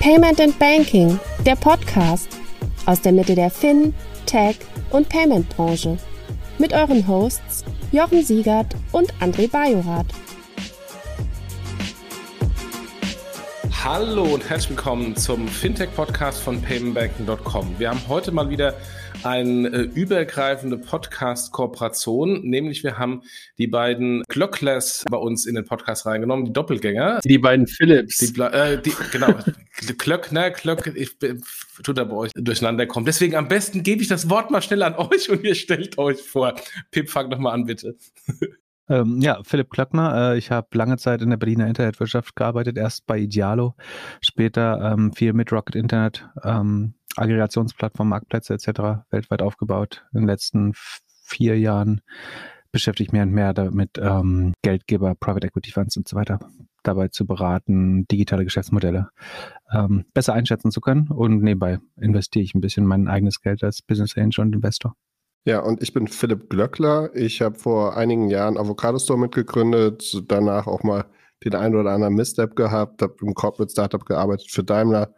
Payment and Banking, der Podcast aus der Mitte der Fin, Tech und Payment Branche. Mit euren Hosts Jochen Siegert und André Bajorath. Hallo und herzlich willkommen zum Fintech-Podcast von paymentbanking.com. Wir haben heute mal wieder eine äh, übergreifende Podcast-Kooperation, nämlich wir haben die beiden Glockless bei uns in den Podcast reingenommen, die Doppelgänger. Die beiden Philips. Die, äh, die, genau, Klöckner, Klöck, ich tut da bei euch durcheinander kommen. Deswegen am besten gebe ich das Wort mal schnell an euch und ihr stellt euch vor. Pip, fang doch mal an, bitte. Ähm, ja, Philipp Klöckner. Äh, ich habe lange Zeit in der Berliner Internetwirtschaft gearbeitet, erst bei Idealo, später ähm, viel mit Rocket Internet, ähm, Aggregationsplattform, Marktplätze etc. weltweit aufgebaut. In den letzten vier Jahren beschäftige ich mich mehr damit, ähm, Geldgeber, Private Equity Funds und so weiter dabei zu beraten, digitale Geschäftsmodelle ähm, besser einschätzen zu können. Und nebenbei investiere ich ein bisschen mein eigenes Geld als Business Angel und Investor. Ja, und ich bin Philipp Glöckler. Ich habe vor einigen Jahren Avocado Store mitgegründet, danach auch mal den einen oder anderen Misstep gehabt, habe im Corporate Startup gearbeitet für Daimler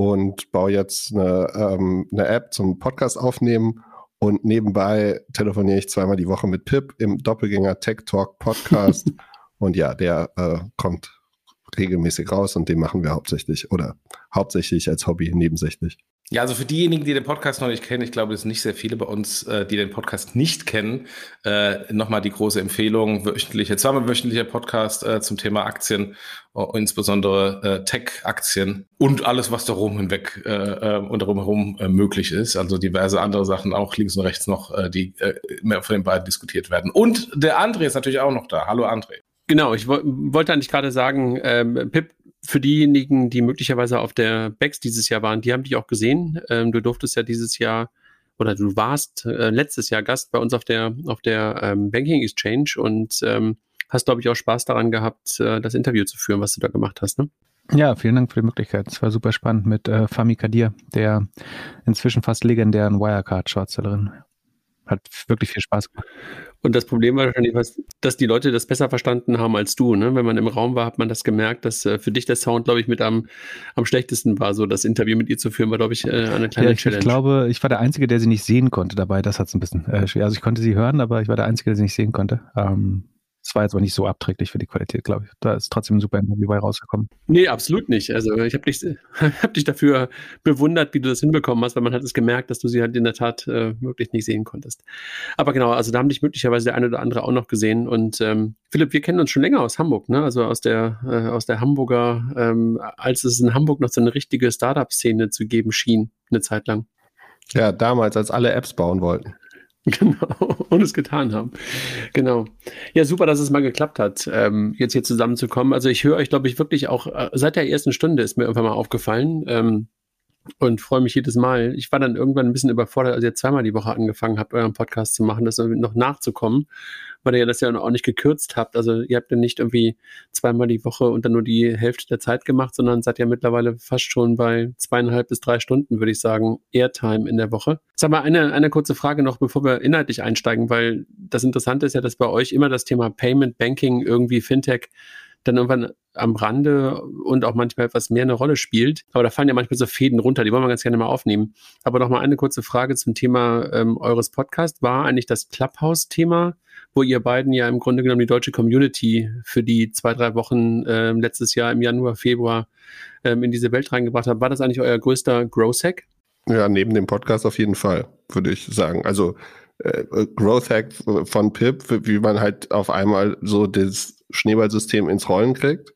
und baue jetzt eine, ähm, eine App zum Podcast aufnehmen und nebenbei telefoniere ich zweimal die Woche mit Pip im Doppelgänger Tech Talk Podcast und ja, der äh, kommt regelmäßig raus und den machen wir hauptsächlich oder hauptsächlich als Hobby nebensächlich. Ja, also für diejenigen, die den Podcast noch nicht kennen, ich glaube, es sind nicht sehr viele bei uns, äh, die den Podcast nicht kennen, äh, nochmal die große Empfehlung, wöchentliche, zweimal wöchentlicher Podcast äh, zum Thema Aktien, uh, insbesondere äh, Tech-Aktien und alles, was darum hinweg äh, äh, und darum herum äh, möglich ist. Also diverse andere Sachen auch links und rechts noch, äh, die äh, mehr von den beiden diskutiert werden. Und der André ist natürlich auch noch da. Hallo André. Genau, ich wollte eigentlich gerade sagen, ähm, Pip, für diejenigen, die möglicherweise auf der BEX dieses Jahr waren, die haben dich auch gesehen. Ähm, du durftest ja dieses Jahr oder du warst äh, letztes Jahr Gast bei uns auf der auf der ähm, Banking Exchange und ähm, hast, glaube ich, auch Spaß daran gehabt, äh, das Interview zu führen, was du da gemacht hast. Ne? Ja, vielen Dank für die Möglichkeit. Es war super spannend mit äh, Fami Kadir, der inzwischen fast legendären Wirecard-Shortsellerin. Hat wirklich viel Spaß gemacht. Und das Problem war wahrscheinlich, dass die Leute das besser verstanden haben als du. Ne? Wenn man im Raum war, hat man das gemerkt, dass äh, für dich der Sound, glaube ich, mit am, am schlechtesten war. So das Interview mit ihr zu führen, war, glaube ich, äh, eine kleine ja, ich, Challenge. Ich glaube, ich war der Einzige, der sie nicht sehen konnte dabei. Das hat es ein bisschen äh, schwer. Also ich konnte sie hören, aber ich war der Einzige, der sie nicht sehen konnte. Ähm, es war jetzt aber nicht so abträglich für die Qualität, glaube ich. Da ist trotzdem ein super Interview bei rausgekommen. Nee, absolut nicht. Also ich habe dich, hab dich dafür bewundert, wie du das hinbekommen hast, weil man hat es gemerkt, dass du sie halt in der Tat äh, wirklich nicht sehen konntest. Aber genau, also da haben dich möglicherweise der eine oder andere auch noch gesehen. Und ähm, Philipp, wir kennen uns schon länger aus Hamburg, ne? Also aus der, äh, aus der Hamburger, ähm, als es in Hamburg noch so eine richtige Startup-Szene zu geben schien, eine Zeit lang. Ja, damals, als alle Apps bauen wollten. Genau, und es getan haben. Genau. Ja, super, dass es mal geklappt hat, ähm, jetzt hier zusammenzukommen. Also ich höre euch, glaube ich, wirklich auch, äh, seit der ersten Stunde ist mir irgendwann mal aufgefallen ähm, und freue mich jedes Mal. Ich war dann irgendwann ein bisschen überfordert, als ihr zweimal die Woche angefangen habt, euren Podcast zu machen, das noch nachzukommen weil ihr das ja auch nicht gekürzt habt. Also ihr habt ja nicht irgendwie zweimal die Woche und dann nur die Hälfte der Zeit gemacht, sondern seid ja mittlerweile fast schon bei zweieinhalb bis drei Stunden, würde ich sagen, Airtime in der Woche. Sag mal, eine, eine kurze Frage noch, bevor wir inhaltlich einsteigen, weil das Interessante ist ja, dass bei euch immer das Thema Payment, Banking, irgendwie Fintech dann irgendwann am Rande und auch manchmal etwas mehr eine Rolle spielt. Aber da fallen ja manchmal so Fäden runter, die wollen wir ganz gerne mal aufnehmen. Aber noch mal eine kurze Frage zum Thema ähm, eures Podcasts. War eigentlich das Clubhouse-Thema, wo ihr beiden ja im Grunde genommen die deutsche Community für die zwei, drei Wochen äh, letztes Jahr im Januar, Februar ähm, in diese Welt reingebracht habt, war das eigentlich euer größter Growth-Hack? Ja, neben dem Podcast auf jeden Fall, würde ich sagen. Also äh, Growth Hack von Pip, wie man halt auf einmal so das Schneeballsystem ins Rollen kriegt.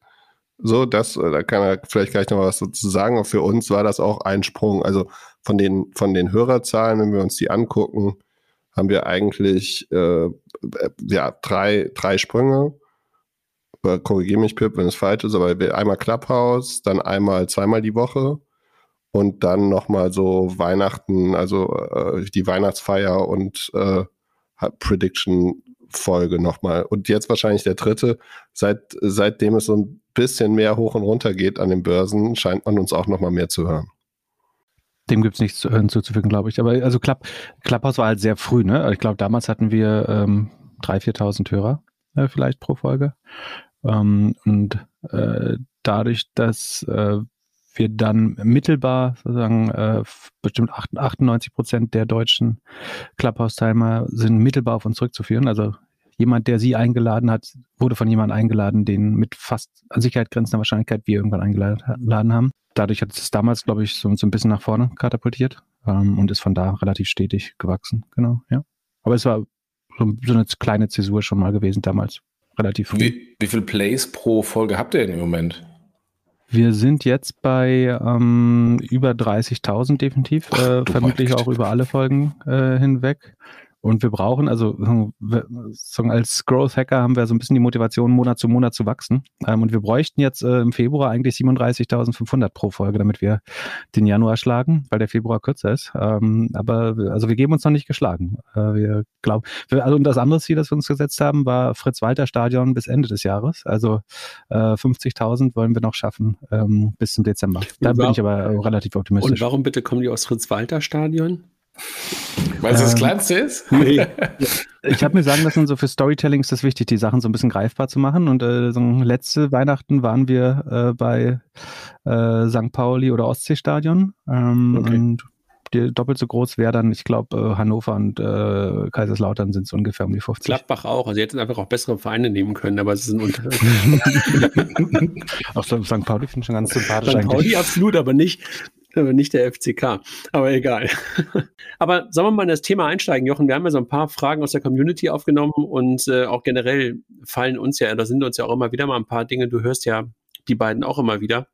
So, das, äh, da kann er vielleicht gleich noch was dazu sagen. Und für uns war das auch ein Sprung. Also von den, von den Hörerzahlen, wenn wir uns die angucken, haben wir eigentlich äh, ja, drei, drei Sprünge. Korrigiere mich, Pip, wenn es falsch ist, aber einmal Clubhouse, dann einmal zweimal die Woche und dann nochmal so Weihnachten, also äh, die Weihnachtsfeier und äh, Prediction Folge nochmal. Und jetzt wahrscheinlich der dritte. Seit, seitdem es so ein bisschen mehr hoch und runter geht an den Börsen, scheint man uns auch nochmal mehr zu hören. Dem gibt es nichts hinzuzufügen, glaube ich. Aber also Club, Clubhouse war halt sehr früh, ne? Ich glaube, damals hatten wir ähm, 3.000, 4.000 Hörer äh, vielleicht pro Folge. Ähm, und äh, dadurch, dass äh, wir dann mittelbar sozusagen äh, bestimmt 98 Prozent der deutschen Clubhouse-Teilnehmer sind mittelbar auf uns zurückzuführen. Also jemand, der sie eingeladen hat, wurde von jemandem eingeladen, den mit fast an Sicherheit grenzender Wahrscheinlichkeit wir irgendwann eingeladen haben. Dadurch hat es damals, glaube ich, so, so ein bisschen nach vorne katapultiert ähm, und ist von da relativ stetig gewachsen. Genau, ja. Aber es war so, so eine kleine Zäsur schon mal gewesen damals. Relativ. Wie, wie viel Plays pro Folge habt ihr denn im Moment? Wir sind jetzt bei ähm, über 30.000 definitiv, äh, vermutlich auch über alle Folgen äh, hinweg. Und wir brauchen, also als Growth Hacker haben wir so ein bisschen die Motivation, Monat zu Monat zu wachsen. Ähm, und wir bräuchten jetzt äh, im Februar eigentlich 37.500 pro Folge, damit wir den Januar schlagen, weil der Februar kürzer ist. Ähm, aber also wir geben uns noch nicht geschlagen. Äh, wir glauben, also und das andere Ziel, das wir uns gesetzt haben, war Fritz-Walter-Stadion bis Ende des Jahres. Also äh, 50.000 wollen wir noch schaffen ähm, bis zum Dezember. Da bin ich aber relativ optimistisch. Und warum bitte kommen die aus Fritz-Walter-Stadion? Weil es ähm, das Kleinste ist? Nee. ich habe mir sagen lassen, so für Storytelling ist das wichtig, die Sachen so ein bisschen greifbar zu machen. Und äh, so letzte Weihnachten waren wir äh, bei äh, St. Pauli oder Ostseestadion. Ähm, okay. Und doppelt so groß wäre dann, ich glaube, äh, Hannover und äh, Kaiserslautern sind es ungefähr um die 50. Gladbach auch. Also, sie hätten einfach auch bessere Vereine nehmen können, aber es ist ein Unterschied. auch St. Pauli finde ich schon ganz sympathisch St. Pauli absolut, aber nicht nicht der FCK, aber egal. aber sollen wir mal in das Thema einsteigen, Jochen? Wir haben ja so ein paar Fragen aus der Community aufgenommen und äh, auch generell fallen uns ja, da sind uns ja auch immer wieder mal ein paar Dinge, du hörst ja die beiden auch immer wieder,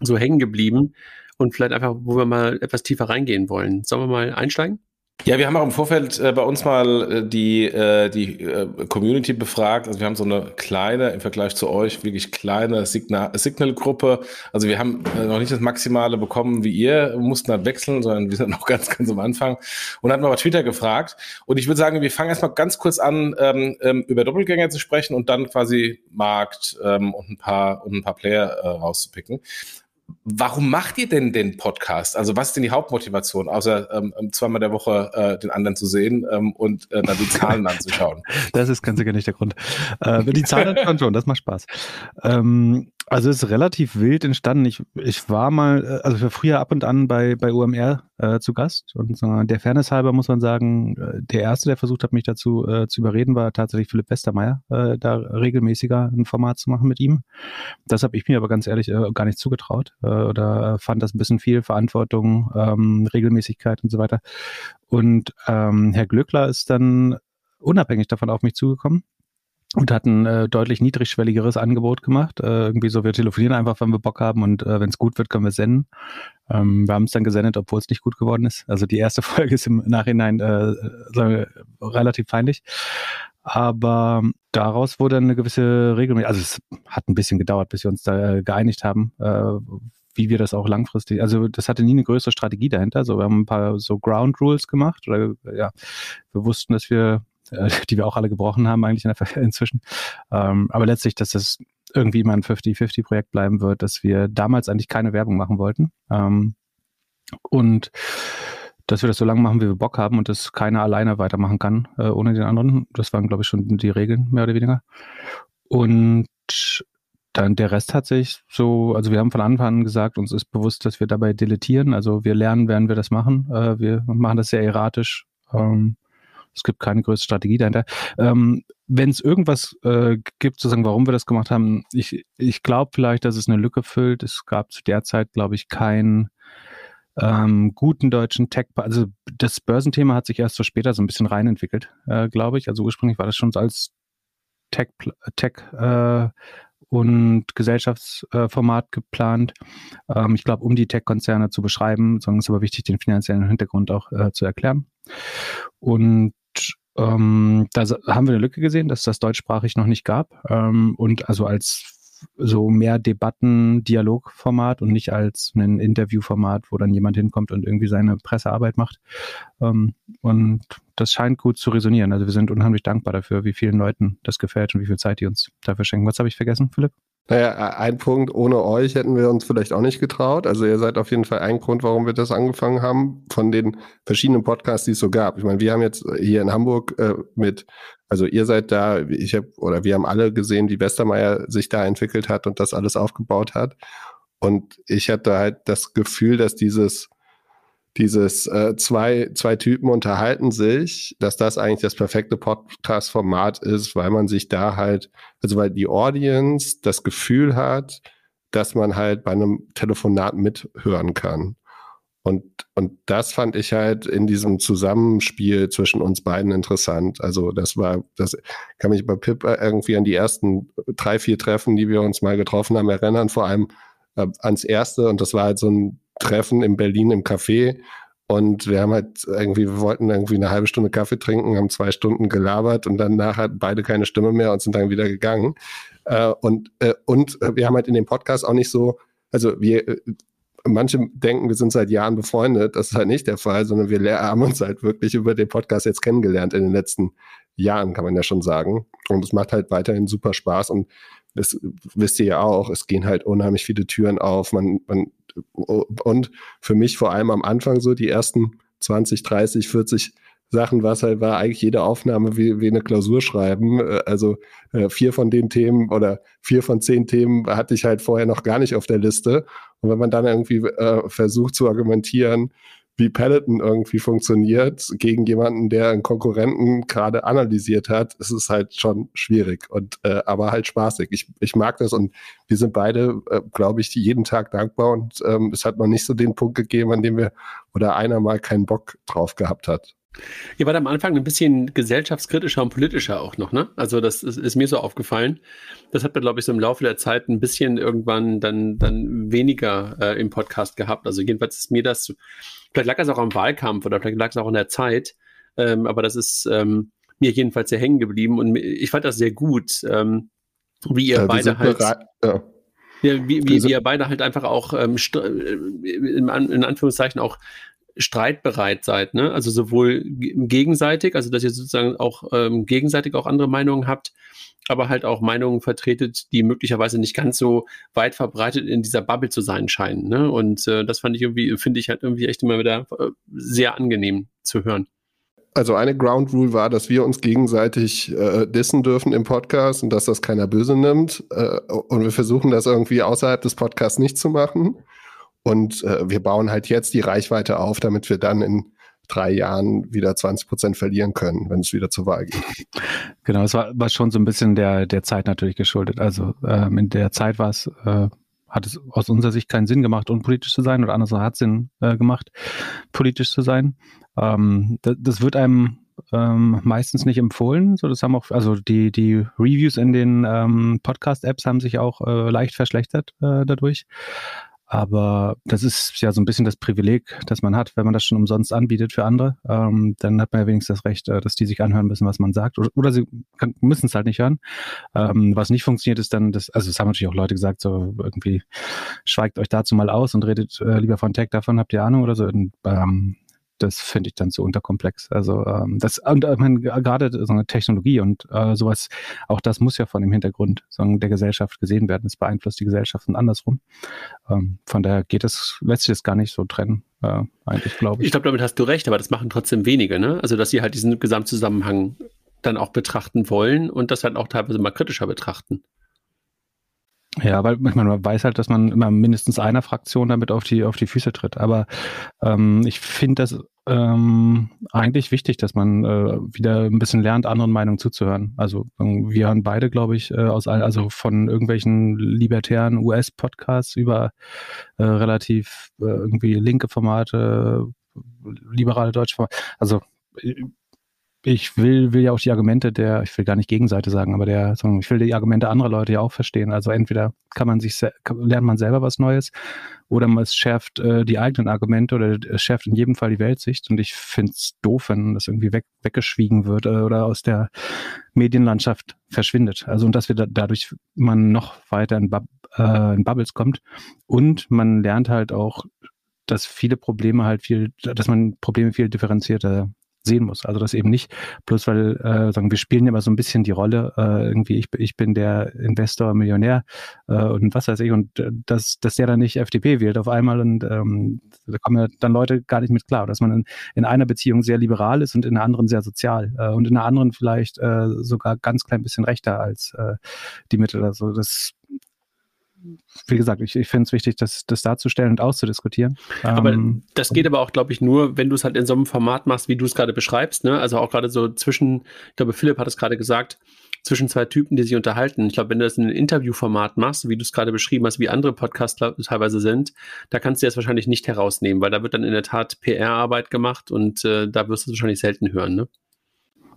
so hängen geblieben und vielleicht einfach, wo wir mal etwas tiefer reingehen wollen. Sollen wir mal einsteigen? Ja, wir haben auch im Vorfeld äh, bei uns mal äh, die, äh, die äh, Community befragt. Also wir haben so eine kleine, im Vergleich zu euch, wirklich kleine Signal-Gruppe. Also wir haben äh, noch nicht das Maximale bekommen wie ihr, mussten halt wechseln, sondern wir sind noch ganz, ganz am Anfang. Und hatten mal bei Twitter gefragt. Und ich würde sagen, wir fangen erstmal ganz kurz an, ähm, ähm, über Doppelgänger zu sprechen und dann quasi Markt ähm, und ein paar und ein paar Player äh, rauszupicken. Warum macht ihr denn den Podcast? Also was ist denn die Hauptmotivation, außer ähm, ähm, zweimal der Woche äh, den anderen zu sehen ähm, und äh, dann die Zahlen anzuschauen? Das ist ganz sicher nicht der Grund. Äh, die Zahlen anschauen schon, das macht Spaß. Ähm, also es ist relativ wild entstanden. Ich, ich war mal, äh, also für früher ab und an bei, bei UMR äh, zu Gast und äh, der Fairness halber muss man sagen, äh, der erste, der versucht hat, mich dazu äh, zu überreden, war tatsächlich Philipp Westermeier, äh, da regelmäßiger ein Format zu machen mit ihm. Das habe ich mir aber ganz ehrlich äh, gar nicht zugetraut äh, oder fand das ein bisschen viel Verantwortung, ähm, Regelmäßigkeit und so weiter. Und ähm, Herr Glückler ist dann unabhängig davon auf mich zugekommen und hat ein äh, deutlich niedrigschwelligeres Angebot gemacht. Äh, irgendwie so, wir telefonieren einfach, wenn wir Bock haben und äh, wenn es gut wird, können wir senden. Ähm, wir haben es dann gesendet, obwohl es nicht gut geworden ist. Also die erste Folge ist im Nachhinein äh, wir, relativ feindlich. Aber daraus wurde eine gewisse Regelmäßigkeit, also es hat ein bisschen gedauert, bis wir uns da äh, geeinigt haben, äh, wie wir das auch langfristig, also das hatte nie eine größere Strategie dahinter. So, wir haben ein paar so Ground Rules gemacht oder ja, wir wussten, dass wir äh, die wir auch alle gebrochen haben eigentlich in der, inzwischen. Ähm, aber letztlich, dass das irgendwie mal ein 50-50-Projekt bleiben wird, dass wir damals eigentlich keine Werbung machen wollten. Ähm, und dass wir das so lange machen, wie wir Bock haben und dass keiner alleine weitermachen kann äh, ohne den anderen. Das waren, glaube ich, schon die Regeln, mehr oder weniger. Und dann der Rest hat sich so, also wir haben von Anfang an gesagt, uns ist bewusst, dass wir dabei deletieren. Also wir lernen, werden wir das machen. Äh, wir machen das sehr erratisch. Ähm, es gibt keine größere Strategie dahinter. Ähm, Wenn es irgendwas äh, gibt, zu sagen, warum wir das gemacht haben, ich, ich glaube vielleicht, dass es eine Lücke füllt. Es gab zu der Zeit, glaube ich, keinen ähm, guten deutschen Tech, also das Börsenthema hat sich erst so später so ein bisschen reinentwickelt, äh, glaube ich. Also ursprünglich war das schon so als Tech, Tech äh, und Gesellschaftsformat geplant. Ähm, ich glaube, um die Tech-Konzerne zu beschreiben, sondern es ist aber wichtig, den finanziellen Hintergrund auch äh, zu erklären. Und ähm, da haben wir eine Lücke gesehen, dass das deutschsprachig noch nicht gab. Ähm, und also als so mehr Debatten, Dialogformat und nicht als ein Interviewformat, wo dann jemand hinkommt und irgendwie seine Pressearbeit macht. Ähm, und das scheint gut zu resonieren. Also wir sind unheimlich dankbar dafür, wie vielen Leuten das gefällt und wie viel Zeit die uns dafür schenken. Was habe ich vergessen, Philipp? Naja, ein Punkt, ohne euch hätten wir uns vielleicht auch nicht getraut. Also ihr seid auf jeden Fall ein Grund, warum wir das angefangen haben, von den verschiedenen Podcasts, die es so gab. Ich meine, wir haben jetzt hier in Hamburg äh, mit, also ihr seid da, ich habe, oder wir haben alle gesehen, wie Westermeier sich da entwickelt hat und das alles aufgebaut hat. Und ich hatte halt das Gefühl, dass dieses, dieses äh, zwei, zwei Typen unterhalten sich, dass das eigentlich das perfekte Podcast-Format ist, weil man sich da halt, also weil die Audience das Gefühl hat, dass man halt bei einem Telefonat mithören kann. Und, und das fand ich halt in diesem Zusammenspiel zwischen uns beiden interessant. Also das war, das kann mich bei Pip irgendwie an die ersten drei, vier Treffen, die wir uns mal getroffen haben, erinnern, vor allem äh, ans erste. Und das war halt so ein Treffen in Berlin im Café. Und wir haben halt irgendwie, wir wollten irgendwie eine halbe Stunde Kaffee trinken, haben zwei Stunden gelabert und danach hatten beide keine Stimme mehr und sind dann wieder gegangen. Äh, und, äh, und wir haben halt in dem Podcast auch nicht so, also wir, äh, manche denken, wir sind seit Jahren befreundet. Das ist halt nicht der Fall, sondern wir haben uns halt wirklich über den Podcast jetzt kennengelernt in den letzten Jahren, kann man ja schon sagen. Und es macht halt weiterhin super Spaß und das wisst ihr ja auch, es gehen halt unheimlich viele Türen auf. Man, man, und für mich vor allem am Anfang so die ersten 20, 30, 40 Sachen, was halt war, eigentlich jede Aufnahme wie, wie eine Klausur schreiben. Äh, also äh, vier von den Themen oder vier von zehn Themen hatte ich halt vorher noch gar nicht auf der Liste. Und wenn man dann irgendwie äh, versucht zu argumentieren, wie Peloton irgendwie funktioniert gegen jemanden, der einen Konkurrenten gerade analysiert hat, ist es halt schon schwierig und äh, aber halt spaßig. Ich, ich mag das und wir sind beide, äh, glaube ich, jeden Tag dankbar und ähm, es hat noch nicht so den Punkt gegeben, an dem wir oder einer mal keinen Bock drauf gehabt hat. Ihr wart am Anfang ein bisschen gesellschaftskritischer und politischer auch noch, ne? Also das ist, ist mir so aufgefallen. Das hat man, glaube ich, so im Laufe der Zeit ein bisschen irgendwann dann, dann weniger äh, im Podcast gehabt. Also jedenfalls ist mir das, vielleicht lag das auch am Wahlkampf oder vielleicht lag es auch in der Zeit, ähm, aber das ist ähm, mir jedenfalls sehr hängen geblieben und ich fand das sehr gut, ähm, wie ihr ja, beide halt... Ja. Ja, wie, wie, wie ihr beide halt einfach auch ähm, äh, in, in Anführungszeichen auch streitbereit seid, ne? Also sowohl gegenseitig, also dass ihr sozusagen auch ähm, gegenseitig auch andere Meinungen habt, aber halt auch Meinungen vertretet, die möglicherweise nicht ganz so weit verbreitet in dieser Bubble zu sein scheinen. Ne? Und äh, das fand ich irgendwie, finde ich halt irgendwie echt immer wieder äh, sehr angenehm zu hören. Also eine Ground Rule war, dass wir uns gegenseitig äh, dissen dürfen im Podcast und dass das keiner böse nimmt. Äh, und wir versuchen das irgendwie außerhalb des Podcasts nicht zu machen. Und äh, wir bauen halt jetzt die Reichweite auf, damit wir dann in drei Jahren wieder 20 Prozent verlieren können, wenn es wieder zur Wahl geht. Genau, es war, war schon so ein bisschen der, der Zeit natürlich geschuldet. Also ähm, in der Zeit war es, äh, hat es aus unserer Sicht keinen Sinn gemacht, unpolitisch zu sein oder anderswo hat es Sinn äh, gemacht, politisch zu sein. Ähm, das, das wird einem ähm, meistens nicht empfohlen. So, das haben auch, also die, die Reviews in den ähm, Podcast-Apps haben sich auch äh, leicht verschlechtert äh, dadurch. Aber das ist ja so ein bisschen das Privileg, das man hat, wenn man das schon umsonst anbietet für andere. Ähm, dann hat man ja wenigstens das Recht, äh, dass die sich anhören müssen, was man sagt. Oder, oder sie müssen es halt nicht hören. Ähm, was nicht funktioniert, ist dann das, also es haben natürlich auch Leute gesagt, so irgendwie schweigt euch dazu mal aus und redet äh, lieber von Tech davon, habt ihr Ahnung oder so. Und, ähm, das finde ich dann zu unterkomplex. Also ähm, das und ich meine, gerade so eine Technologie und äh, sowas, auch das muss ja von dem Hintergrund sagen, der Gesellschaft gesehen werden. Es beeinflusst die Gesellschaft und andersrum. Ähm, von daher geht es, lässt sich das gar nicht so trennen, äh, eigentlich, glaube ich. Ich glaube, damit hast du recht, aber das machen trotzdem wenige, ne? Also dass sie halt diesen Gesamtzusammenhang dann auch betrachten wollen und das halt auch teilweise mal kritischer betrachten. Ja, weil ich meine, man weiß halt, dass man immer mindestens einer Fraktion damit auf die, auf die Füße tritt. Aber ähm, ich finde das ähm, eigentlich wichtig, dass man äh, wieder ein bisschen lernt, anderen Meinungen zuzuhören. Also ähm, wir hören beide, glaube ich, äh, aus also von irgendwelchen libertären US-Podcasts über äh, relativ äh, irgendwie linke Formate, liberale deutsche Formate. Also ich will, will ja auch die Argumente der, ich will gar nicht Gegenseite sagen, aber der, ich will die Argumente anderer Leute ja auch verstehen. Also entweder kann man sich, lernt man selber was Neues oder man schärft äh, die eigenen Argumente oder es schärft in jedem Fall die Weltsicht. Und ich finde es doof, wenn das irgendwie weg, weggeschwiegen wird äh, oder aus der Medienlandschaft verschwindet. Also und dass wir da, dadurch man noch weiter in, Bub, äh, in Bubbles kommt. Und man lernt halt auch, dass viele Probleme halt viel, dass man Probleme viel differenzierter sehen muss. Also das eben nicht, bloß weil äh, sagen, wir spielen immer so ein bisschen die Rolle, äh, irgendwie ich, ich bin der Investor, Millionär äh, und was weiß ich, und äh, dass, dass der dann nicht FDP wählt auf einmal und ähm, da kommen ja dann Leute gar nicht mit klar, dass man in, in einer Beziehung sehr liberal ist und in der anderen sehr sozial äh, und in der anderen vielleicht äh, sogar ganz klein bisschen rechter als äh, die Mitte. Also das wie gesagt, ich, ich finde es wichtig, das, das darzustellen und auszudiskutieren. Aber ähm, das geht aber auch, glaube ich, nur, wenn du es halt in so einem Format machst, wie du es gerade beschreibst. Ne? Also auch gerade so zwischen, ich glaube, Philipp hat es gerade gesagt, zwischen zwei Typen, die sich unterhalten. Ich glaube, wenn du das in einem Interviewformat machst, wie du es gerade beschrieben hast, wie andere Podcasts teilweise sind, da kannst du das wahrscheinlich nicht herausnehmen, weil da wird dann in der Tat PR-Arbeit gemacht und äh, da wirst du es wahrscheinlich selten hören. Ne?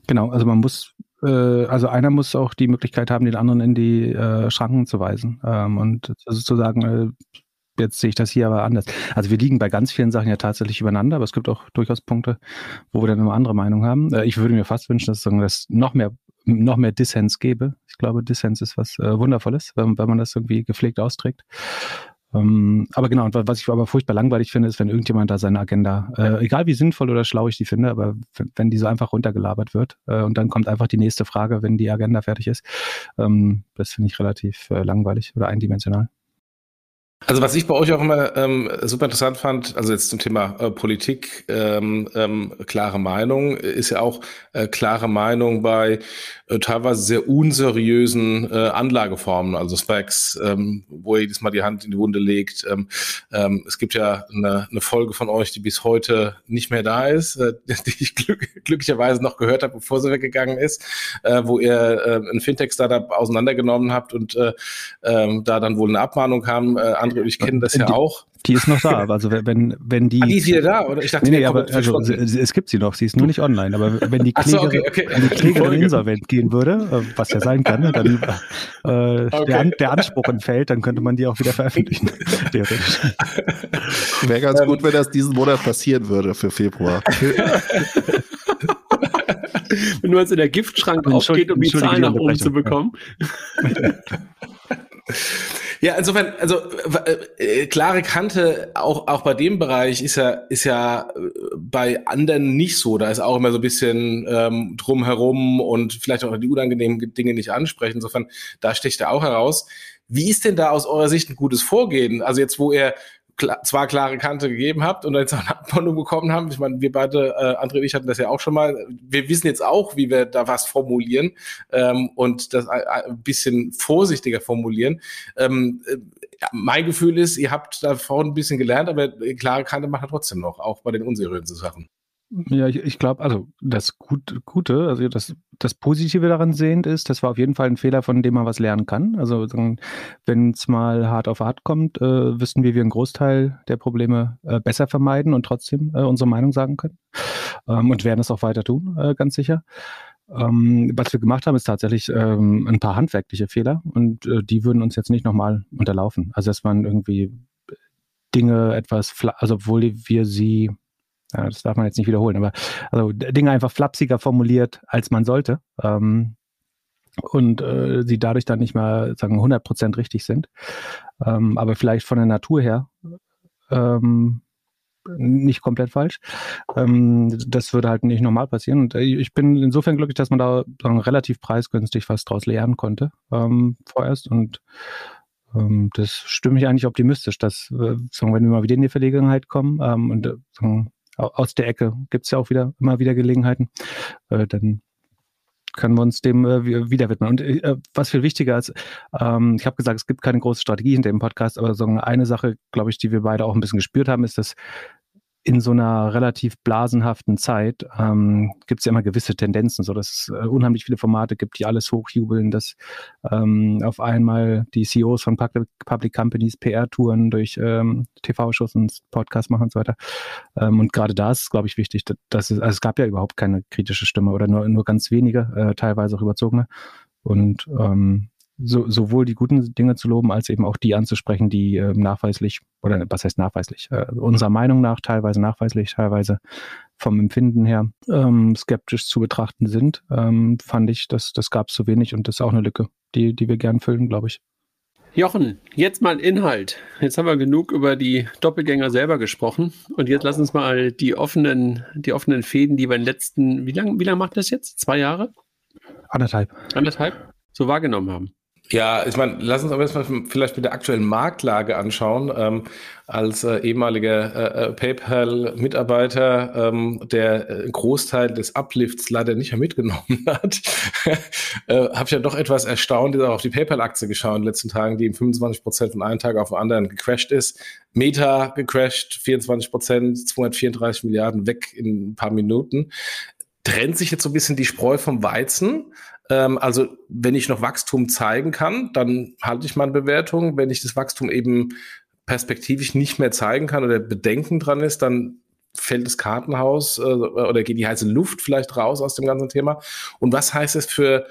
Genau, also man muss äh, also einer muss auch die Möglichkeit haben, den anderen in die äh, Schranken zu weisen ähm, und sozusagen, äh, jetzt sehe ich das hier aber anders. Also wir liegen bei ganz vielen Sachen ja tatsächlich übereinander, aber es gibt auch durchaus Punkte, wo wir dann eine andere Meinung haben. Äh, ich würde mir fast wünschen, dass es noch mehr noch mehr Dissens gäbe. Ich glaube, Dissens ist was äh, Wundervolles, wenn, wenn man das irgendwie gepflegt austrägt. Ähm, aber genau, und was ich aber furchtbar langweilig finde, ist, wenn irgendjemand da seine Agenda, äh, egal wie sinnvoll oder schlau ich die finde, aber wenn die so einfach runtergelabert wird äh, und dann kommt einfach die nächste Frage, wenn die Agenda fertig ist, ähm, das finde ich relativ äh, langweilig oder eindimensional. Also was ich bei euch auch immer ähm, super interessant fand, also jetzt zum Thema äh, Politik, ähm, ähm, klare Meinung, ist ja auch äh, klare Meinung bei teilweise sehr unseriösen äh, Anlageformen, also Specs, ähm, wo ihr jedes Mal die Hand in die Wunde legt. Ähm, ähm, es gibt ja eine, eine Folge von euch, die bis heute nicht mehr da ist, äh, die ich glück, glücklicherweise noch gehört habe, bevor sie weggegangen ist, äh, wo ihr äh, ein Fintech-Startup auseinandergenommen habt und äh, äh, da dann wohl eine Abmahnung kam. Äh, André und ich kennen das ja die, auch. Die ist noch da. Also wenn, wenn die. Ah, die ist wieder da, oder? Ich dachte, nee, nee, aber also, es gibt sie noch, sie ist nur nicht online. Aber wenn die Klägerin, so, okay, okay. Wenn die Klägerin insolvent gehen würde, äh, was ja sein kann, ne, dann äh, okay. der, der, Anspruch entfällt, dann könnte man die auch wieder veröffentlichen. Theoretisch. Wäre ganz gut, wenn das diesen Monat passieren würde für Februar. wenn du jetzt in der Giftschrank aufgeht, um die Zahlen nach oben zu bekommen. Ja, insofern, also äh, klare Kante auch auch bei dem Bereich ist ja ist ja äh, bei anderen nicht so. Da ist auch immer so ein bisschen ähm, drumherum und vielleicht auch die unangenehmen Dinge nicht ansprechen. Insofern, da sticht er auch heraus. Wie ist denn da aus eurer Sicht ein gutes Vorgehen? Also jetzt, wo er klar, zwar klare Kante gegeben habt und jetzt auch eine Abmahnung bekommen haben. Ich meine, wir beide, äh, André und ich hatten das ja auch schon mal. Wir wissen jetzt auch, wie wir da was formulieren ähm, und das ein bisschen vorsichtiger formulieren. Ähm, äh, ja, mein Gefühl ist, ihr habt davon ein bisschen gelernt, aber klare Kante macht er trotzdem noch, auch bei den unseriösen Sachen. Ja, ich, ich glaube, also das Gut, Gute, also das, das Positive daran sehend ist, das war auf jeden Fall ein Fehler, von dem man was lernen kann. Also wenn es mal hart auf hart kommt, äh, wissen wir, wie wir einen Großteil der Probleme äh, besser vermeiden und trotzdem äh, unsere Meinung sagen können. Ähm, und werden es auch weiter tun, äh, ganz sicher. Ähm, was wir gemacht haben, ist tatsächlich ähm, ein paar handwerkliche Fehler und äh, die würden uns jetzt nicht nochmal unterlaufen. Also dass man irgendwie Dinge etwas, also obwohl wir sie ja, das darf man jetzt nicht wiederholen, aber also Dinge einfach flapsiger formuliert, als man sollte. Ähm, und äh, sie dadurch dann nicht mehr sagen 100% richtig sind. Ähm, aber vielleicht von der Natur her ähm, nicht komplett falsch. Ähm, das würde halt nicht normal passieren. Und äh, ich bin insofern glücklich, dass man da sagen, relativ preisgünstig was draus lernen konnte ähm, vorerst. Und ähm, das stimmt mich eigentlich optimistisch, dass äh, sagen, wenn wir mal wieder in die Verlegenheit kommen ähm, und äh, sagen, aus der Ecke gibt es ja auch wieder immer wieder Gelegenheiten. Äh, dann können wir uns dem äh, wieder widmen. Und äh, was viel wichtiger ist, ähm, ich habe gesagt, es gibt keine große Strategie hinter dem Podcast, aber so eine Sache, glaube ich, die wir beide auch ein bisschen gespürt haben, ist, dass in so einer relativ blasenhaften Zeit ähm, gibt es ja immer gewisse Tendenzen, so dass es äh, unheimlich viele Formate gibt, die alles hochjubeln, dass ähm, auf einmal die CEOs von Public, Public Companies PR-Touren durch ähm, TV-Shows und Podcasts machen und so weiter. Ähm, und gerade da ist, glaube ich, wichtig, dass es, also es gab ja überhaupt keine kritische Stimme oder nur, nur ganz wenige, äh, teilweise auch überzogene. Und ähm, so, sowohl die guten Dinge zu loben, als eben auch die anzusprechen, die äh, nachweislich, oder was heißt nachweislich, äh, unserer Meinung nach teilweise nachweislich, teilweise vom Empfinden her ähm, skeptisch zu betrachten sind, ähm, fand ich, dass das gab es zu wenig und das ist auch eine Lücke, die, die wir gern füllen, glaube ich. Jochen, jetzt mal Inhalt. Jetzt haben wir genug über die Doppelgänger selber gesprochen und jetzt lass uns mal die offenen, die offenen Fäden, die wir in den letzten, wie lange wie lang macht das jetzt? Zwei Jahre? Anderthalb. Anderthalb? So wahrgenommen haben. Ja, ich meine, lass uns aber erstmal vielleicht mit der aktuellen Marktlage anschauen. Ähm, als äh, ehemaliger äh, äh PayPal-Mitarbeiter, ähm, der äh, Großteil des Uplifts leider nicht mehr mitgenommen hat, äh, habe ich ja doch etwas erstaunt, auch auf die PayPal-Aktie geschaut in den letzten Tagen, die um 25 Prozent von einem Tag auf den anderen gecrashed ist. Meta gecrashed, 24 Prozent, 234 Milliarden weg in ein paar Minuten trennt sich jetzt so ein bisschen die Spreu vom Weizen. Ähm, also wenn ich noch Wachstum zeigen kann, dann halte ich meine Bewertung. Wenn ich das Wachstum eben perspektivisch nicht mehr zeigen kann oder Bedenken dran ist, dann fällt das Kartenhaus äh, oder geht die heiße Luft vielleicht raus aus dem ganzen Thema. Und was heißt es für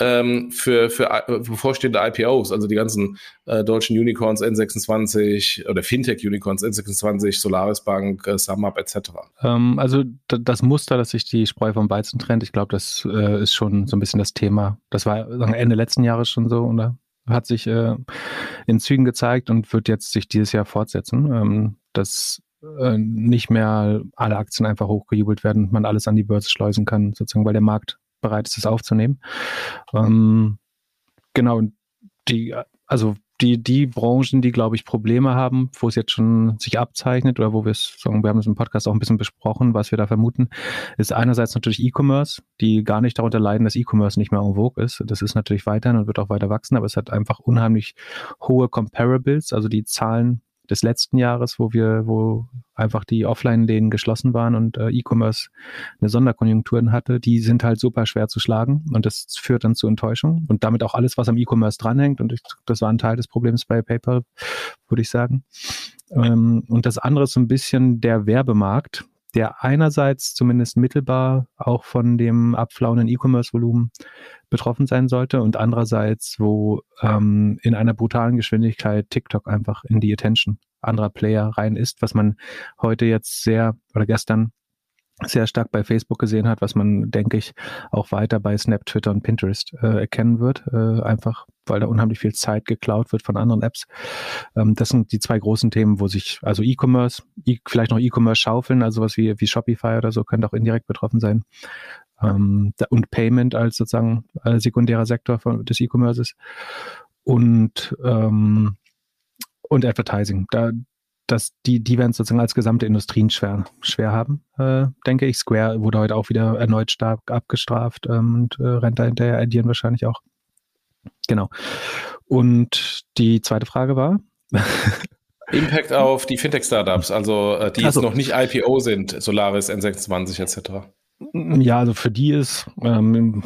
ähm, für, für äh, bevorstehende IPOs, also die ganzen äh, deutschen Unicorns N26 oder Fintech-Unicorns N26, Solaris Bank, äh, SumUp etc. Ähm, also das Muster, dass sich die Spreu vom Weizen trennt, ich glaube, das äh, ist schon so ein bisschen das Thema. Das war Ende letzten Jahres schon so, oder? Hat sich äh, in Zügen gezeigt und wird jetzt sich dieses Jahr fortsetzen. Ähm, dass äh, nicht mehr alle Aktien einfach hochgejubelt werden, man alles an die Börse schleusen kann, sozusagen, weil der Markt bereit ist, es aufzunehmen. Ähm, genau, die, also die, die Branchen, die, glaube ich, Probleme haben, wo es jetzt schon sich abzeichnet oder wo wir es sagen, wir haben es im Podcast auch ein bisschen besprochen, was wir da vermuten, ist einerseits natürlich E-Commerce, die gar nicht darunter leiden, dass E-Commerce nicht mehr en vogue ist. Das ist natürlich weiterhin und wird auch weiter wachsen, aber es hat einfach unheimlich hohe Comparables, also die Zahlen des letzten Jahres, wo wir, wo einfach die Offline-Läden geschlossen waren und äh, E-Commerce eine Sonderkonjunktur hatte, die sind halt super schwer zu schlagen und das führt dann zu Enttäuschung und damit auch alles, was am E-Commerce dranhängt und ich, das war ein Teil des Problems bei PayPal, würde ich sagen. Ähm, und das andere ist so ein bisschen der Werbemarkt, der einerseits zumindest mittelbar auch von dem abflauenden E-Commerce-Volumen betroffen sein sollte und andererseits, wo ähm, in einer brutalen Geschwindigkeit TikTok einfach in die Attention anderer Player rein ist, was man heute jetzt sehr oder gestern sehr stark bei Facebook gesehen hat, was man, denke ich, auch weiter bei Snap, Twitter und Pinterest äh, erkennen wird. Äh, einfach, weil da unheimlich viel Zeit geklaut wird von anderen Apps. Ähm, das sind die zwei großen Themen, wo sich, also E-Commerce, e vielleicht noch E-Commerce schaufeln, also was wie, wie Shopify oder so, könnte auch indirekt betroffen sein. Ähm, und Payment als sozusagen äh, sekundärer Sektor von, des E-Commerces. Und ähm, und Advertising. Da, dass die, die werden sozusagen als gesamte Industrien schwer, schwer haben, äh, denke ich. Square wurde heute auch wieder erneut stark abgestraft ähm, und äh, rennt da hinterher, addieren wahrscheinlich auch. Genau. Und die zweite Frage war? Impact auf die Fintech-Startups, also äh, die also, jetzt noch nicht IPO sind, Solaris, N26 etc. Ja, also für die ist ähm,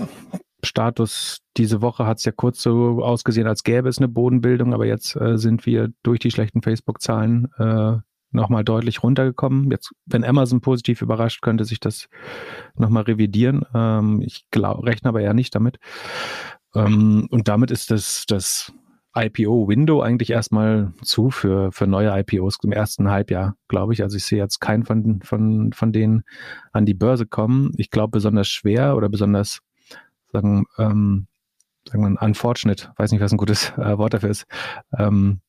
Status diese Woche hat es ja kurz so ausgesehen, als gäbe es eine Bodenbildung, aber jetzt äh, sind wir durch die schlechten Facebook-Zahlen äh, nochmal deutlich runtergekommen. Jetzt, wenn Amazon positiv überrascht, könnte sich das nochmal revidieren. Ähm, ich glaub, rechne aber eher nicht damit. Ähm, und damit ist das, das IPO-Window eigentlich erstmal zu für, für neue IPOs im ersten Halbjahr, glaube ich. Also ich sehe jetzt keinen von, von, von denen an die Börse kommen. Ich glaube, besonders schwer oder besonders sagen, ähm, sagen wir, unfortunate, weiß nicht, was ein gutes äh, Wort dafür ist. Ähm,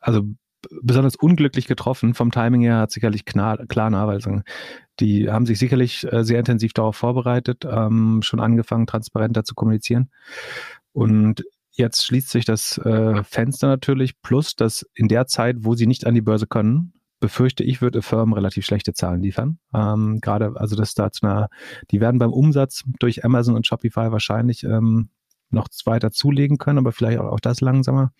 also besonders unglücklich getroffen. Vom Timing her hat sicherlich Klarna, weil die haben sich sicherlich äh, sehr intensiv darauf vorbereitet, ähm, schon angefangen, transparenter zu kommunizieren. Und jetzt schließt sich das äh, Fenster natürlich, plus dass in der Zeit, wo sie nicht an die Börse können, befürchte ich, wird Affirm relativ schlechte Zahlen liefern. Ähm, Gerade, also das da zu einer, die werden beim Umsatz durch Amazon und Shopify wahrscheinlich ähm, noch weiter zulegen können, aber vielleicht auch, auch das langsamer.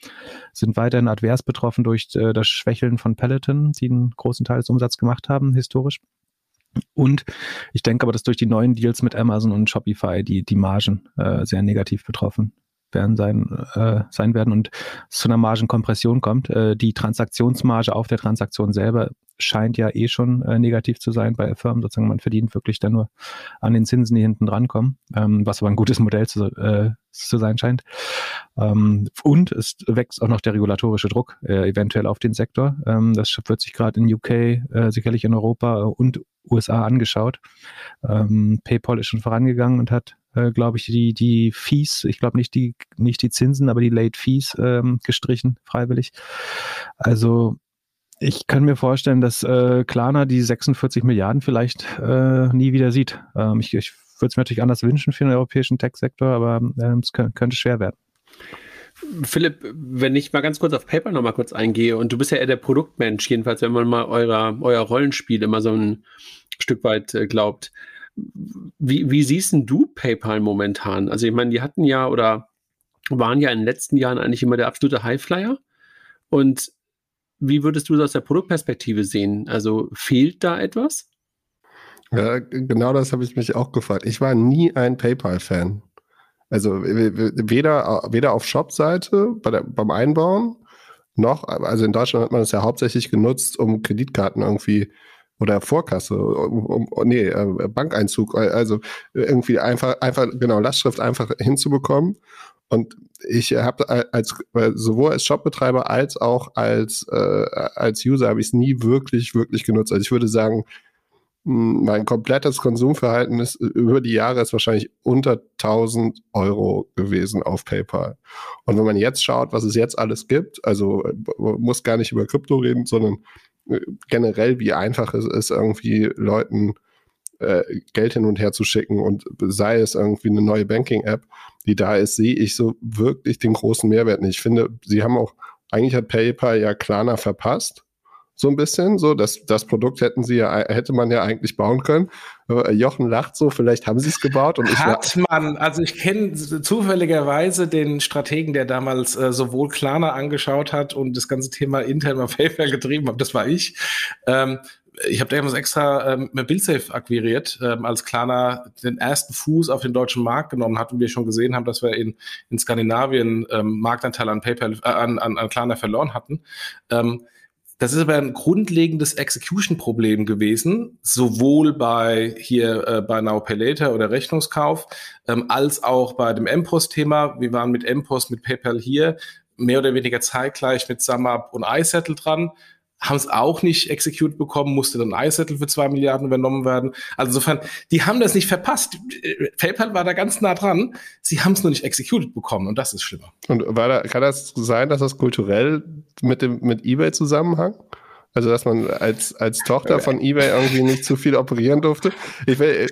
Sind weiterhin advers betroffen durch äh, das Schwächeln von Peloton, die einen großen Teil des Umsatzes gemacht haben, historisch. Und ich denke aber, dass durch die neuen Deals mit Amazon und Shopify die, die Margen äh, sehr negativ betroffen werden sein, äh, sein werden und es zu einer Margenkompression kommt. Äh, die Transaktionsmarge auf der Transaktion selber scheint ja eh schon äh, negativ zu sein bei Firmen. Sozusagen, man verdient wirklich dann nur an den Zinsen, die hinten drankommen, ähm, was aber ein gutes Modell zu, äh, zu sein scheint. Ähm, und es wächst auch noch der regulatorische Druck äh, eventuell auf den Sektor. Ähm, das wird sich gerade in UK, äh, sicherlich in Europa und USA angeschaut. Ähm, PayPal ist schon vorangegangen und hat äh, glaube ich, die, die Fees, ich glaube nicht die, nicht die Zinsen, aber die Late Fees ähm, gestrichen, freiwillig. Also ich kann mir vorstellen, dass äh, Klarna die 46 Milliarden vielleicht äh, nie wieder sieht. Ähm, ich ich würde es mir natürlich anders wünschen für den europäischen Tech-Sektor, aber ähm, es könnte schwer werden. Philipp, wenn ich mal ganz kurz auf PayPal noch mal kurz eingehe und du bist ja eher der Produktmensch, jedenfalls wenn man mal eurer, euer Rollenspiel immer so ein Stück weit äh, glaubt. Wie, wie siehst denn du PayPal momentan? Also ich meine, die hatten ja oder waren ja in den letzten Jahren eigentlich immer der absolute Highflyer. Und wie würdest du das aus der Produktperspektive sehen? Also fehlt da etwas? Ja, genau das habe ich mich auch gefragt. Ich war nie ein PayPal-Fan. Also weder, weder auf Shop-Seite bei beim Einbauen noch, also in Deutschland hat man es ja hauptsächlich genutzt, um Kreditkarten irgendwie oder Vorkasse, um, um, nee, äh, Bankeinzug, also irgendwie einfach, einfach, genau, Lastschrift einfach hinzubekommen. Und ich habe als sowohl als Shopbetreiber als auch als äh, als User habe ich es nie wirklich wirklich genutzt. Also ich würde sagen, mein komplettes Konsumverhalten ist über die Jahre ist wahrscheinlich unter 1000 Euro gewesen auf PayPal. Und wenn man jetzt schaut, was es jetzt alles gibt, also muss gar nicht über Krypto reden, sondern äh, generell, wie einfach es ist, irgendwie Leuten äh, Geld hin und her zu schicken und sei es irgendwie eine neue Banking-App, die da ist, sehe ich so wirklich den großen Mehrwert nicht. Ich finde, sie haben auch, eigentlich hat PayPal ja Klarna verpasst so ein bisschen. So, das, das Produkt hätten sie ja, hätte man ja eigentlich bauen können. Jochen lacht so, vielleicht haben sie es gebaut. Und Hat man, also ich kenne zufälligerweise den Strategen, der damals äh, sowohl Klarna angeschaut hat und das ganze Thema intern auf PayPal getrieben hat, das war ich. Ähm, ich habe damals extra ähm, mit BillSafe akquiriert, ähm, als Klarna den ersten Fuß auf den deutschen Markt genommen hat und wir schon gesehen haben, dass wir in, in Skandinavien ähm, Marktanteil an PayPal, äh, an, an, an Klarna verloren hatten. Ähm, das ist aber ein grundlegendes Execution-Problem gewesen, sowohl bei hier äh, bei Now Pay Later oder Rechnungskauf, ähm, als auch bei dem MPOS-Thema. Wir waren mit MPOS, mit PayPal hier mehr oder weniger zeitgleich mit SumUp und iSettle dran haben es auch nicht execute bekommen, musste dann iSettle für zwei Milliarden übernommen werden. Also insofern, die haben das nicht verpasst. PayPal war da ganz nah dran. Sie haben es nur nicht executed bekommen und das ist schlimmer. Und war da, kann das sein, dass das kulturell mit dem mit eBay zusammenhängt? Also, dass man als, als Tochter von eBay irgendwie nicht zu viel operieren durfte. Ich will,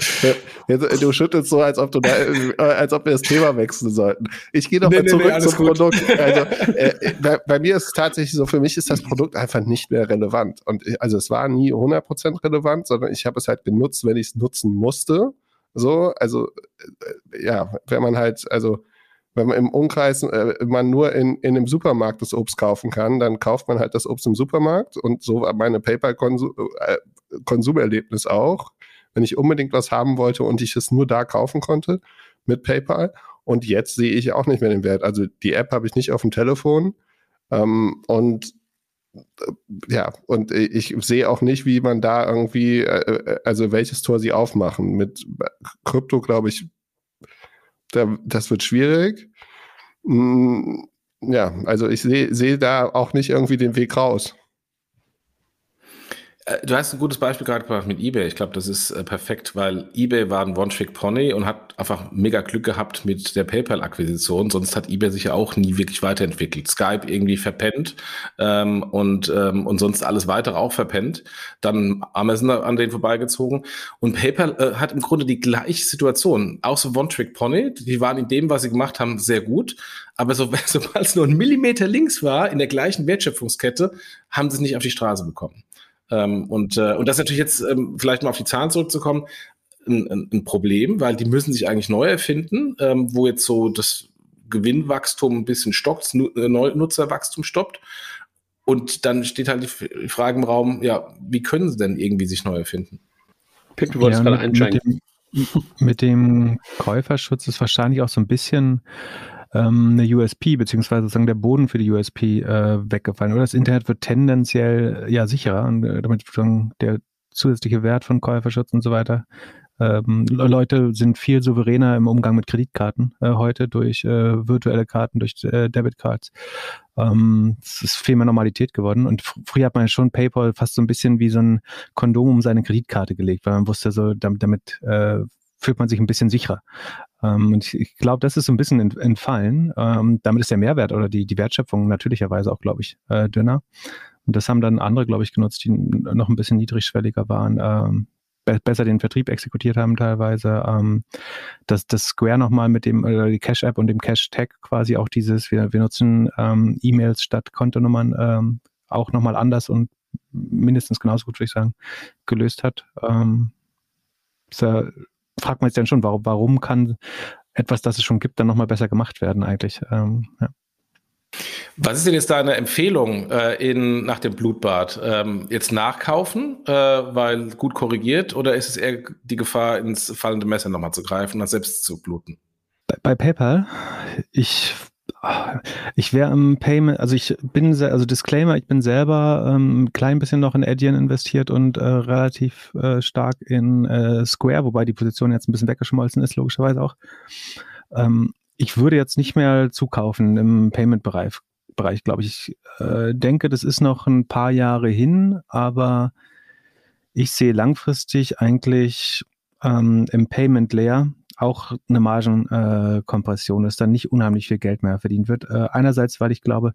jetzt, du schüttelst so, als ob du da, als ob wir das Thema wechseln sollten. Ich gehe doch nee, mal zurück nee, zum gut. Produkt. Also, äh, bei, bei, mir ist es tatsächlich so, für mich ist das Produkt einfach nicht mehr relevant. Und ich, also, es war nie 100% relevant, sondern ich habe es halt genutzt, wenn ich es nutzen musste. So, also, äh, ja, wenn man halt, also, wenn man im Umkreis äh, man nur in, in einem Supermarkt das Obst kaufen kann, dann kauft man halt das Obst im Supermarkt und so war meine PayPal-Konsumerlebnis äh, auch. Wenn ich unbedingt was haben wollte und ich es nur da kaufen konnte mit PayPal. Und jetzt sehe ich auch nicht mehr den Wert. Also die App habe ich nicht auf dem Telefon. Ähm, und äh, ja, und ich sehe auch nicht, wie man da irgendwie, äh, äh also welches Tor sie aufmachen. Mit Krypto, glaube ich, da, das wird schwierig. Mm, ja, also ich sehe seh da auch nicht irgendwie den Weg raus. Äh, du hast ein gutes Beispiel gerade gebracht mit eBay. Ich glaube, das ist äh, perfekt, weil eBay war ein One-Trick-Pony und hat einfach mega Glück gehabt mit der PayPal-Akquisition. Sonst hat eBay sich ja auch nie wirklich weiterentwickelt. Skype irgendwie verpennt ähm, und, ähm, und sonst alles weitere auch verpennt. Dann Amazon an denen vorbeigezogen. Und PayPal äh, hat im Grunde die gleiche Situation. Auch so One-Trick-Pony. Die waren in dem, was sie gemacht haben, sehr gut. Aber so, sobald es nur ein Millimeter links war in der gleichen Wertschöpfungskette, haben sie es nicht auf die Straße bekommen. Ähm, und, äh, und das ist natürlich jetzt, ähm, vielleicht mal auf die Zahlen zurückzukommen, ein, ein, ein Problem, weil die müssen sich eigentlich neu erfinden, ähm, wo jetzt so das Gewinnwachstum ein bisschen stockt, äh, Nutzerwachstum stoppt. Und dann steht halt die Frage im Raum, ja, wie können sie denn irgendwie sich neu erfinden? Pip, du wolltest ja, gerade dem, mit dem Käuferschutz ist wahrscheinlich auch so ein bisschen ähm, eine USP, beziehungsweise sozusagen der Boden für die USP äh, weggefallen. Oder das Internet wird tendenziell ja sicherer und äh, damit der zusätzliche Wert von Käuferschutz und so weiter. Ähm, Leute sind viel souveräner im Umgang mit Kreditkarten äh, heute durch äh, virtuelle Karten, durch äh, Debitcards. Ähm, es ist viel mehr Normalität geworden. Und fr früher hat man ja schon PayPal fast so ein bisschen wie so ein Kondom um seine Kreditkarte gelegt, weil man wusste so, damit, damit äh, fühlt man sich ein bisschen sicherer. Ähm, und ich, ich glaube, das ist so ein bisschen entfallen. Ähm, damit ist der Mehrwert oder die, die Wertschöpfung natürlicherweise auch, glaube ich, äh, dünner. Und das haben dann andere, glaube ich, genutzt, die noch ein bisschen niedrigschwelliger waren. Ähm, be besser den Vertrieb exekutiert haben teilweise. Ähm, dass das Square nochmal mit dem, äh, die Cash-App und dem Cash-Tag quasi auch dieses, wir, wir nutzen ähm, E-Mails statt Kontonummern ähm, auch nochmal anders und mindestens genauso gut, würde ich sagen, gelöst hat. Ähm, da fragt man sich dann schon, warum, warum kann etwas, das es schon gibt, dann nochmal besser gemacht werden eigentlich. Ähm, ja. Was ist denn jetzt deine Empfehlung äh, in, nach dem Blutbad? Ähm, jetzt nachkaufen, äh, weil gut korrigiert, oder ist es eher die Gefahr, ins fallende Messer nochmal zu greifen und selbst zu bluten? Bei, bei PayPal, ich ich wäre im Payment, also ich bin, also Disclaimer, ich bin selber ähm, ein klein bisschen noch in Adyen investiert und äh, relativ äh, stark in äh, Square, wobei die Position jetzt ein bisschen weggeschmolzen ist, logischerweise auch. Ähm, ich würde jetzt nicht mehr zukaufen im Payment-Bereich, Bereich, glaube ich. Ich äh, denke, das ist noch ein paar Jahre hin, aber ich sehe langfristig eigentlich ähm, im Payment Layer auch eine Margenkompression, äh, dass dann nicht unheimlich viel Geld mehr verdient wird. Äh, einerseits, weil ich glaube,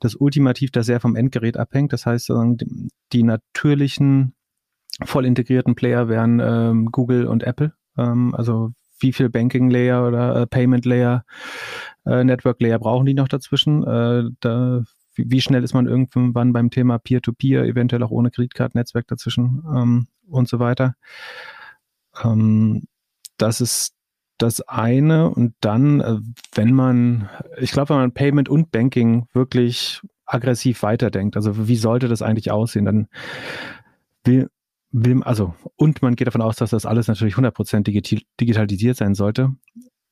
dass ultimativ das sehr vom Endgerät abhängt. Das heißt, die, die natürlichen voll integrierten Player wären ähm, Google und Apple. Ähm, also wie viel Banking Layer oder äh, Payment Layer, äh, Network Layer brauchen die noch dazwischen? Äh, da, wie, wie, schnell ist man irgendwann beim Thema Peer-to-Peer, -Peer, eventuell auch ohne Kreditkartennetzwerk dazwischen ähm, und so weiter? Ähm, das ist das eine. Und dann, äh, wenn man, ich glaube, wenn man Payment und Banking wirklich aggressiv weiterdenkt, also wie sollte das eigentlich aussehen, dann will, will also, und man geht davon aus, dass das alles natürlich 100% digital, digitalisiert sein sollte,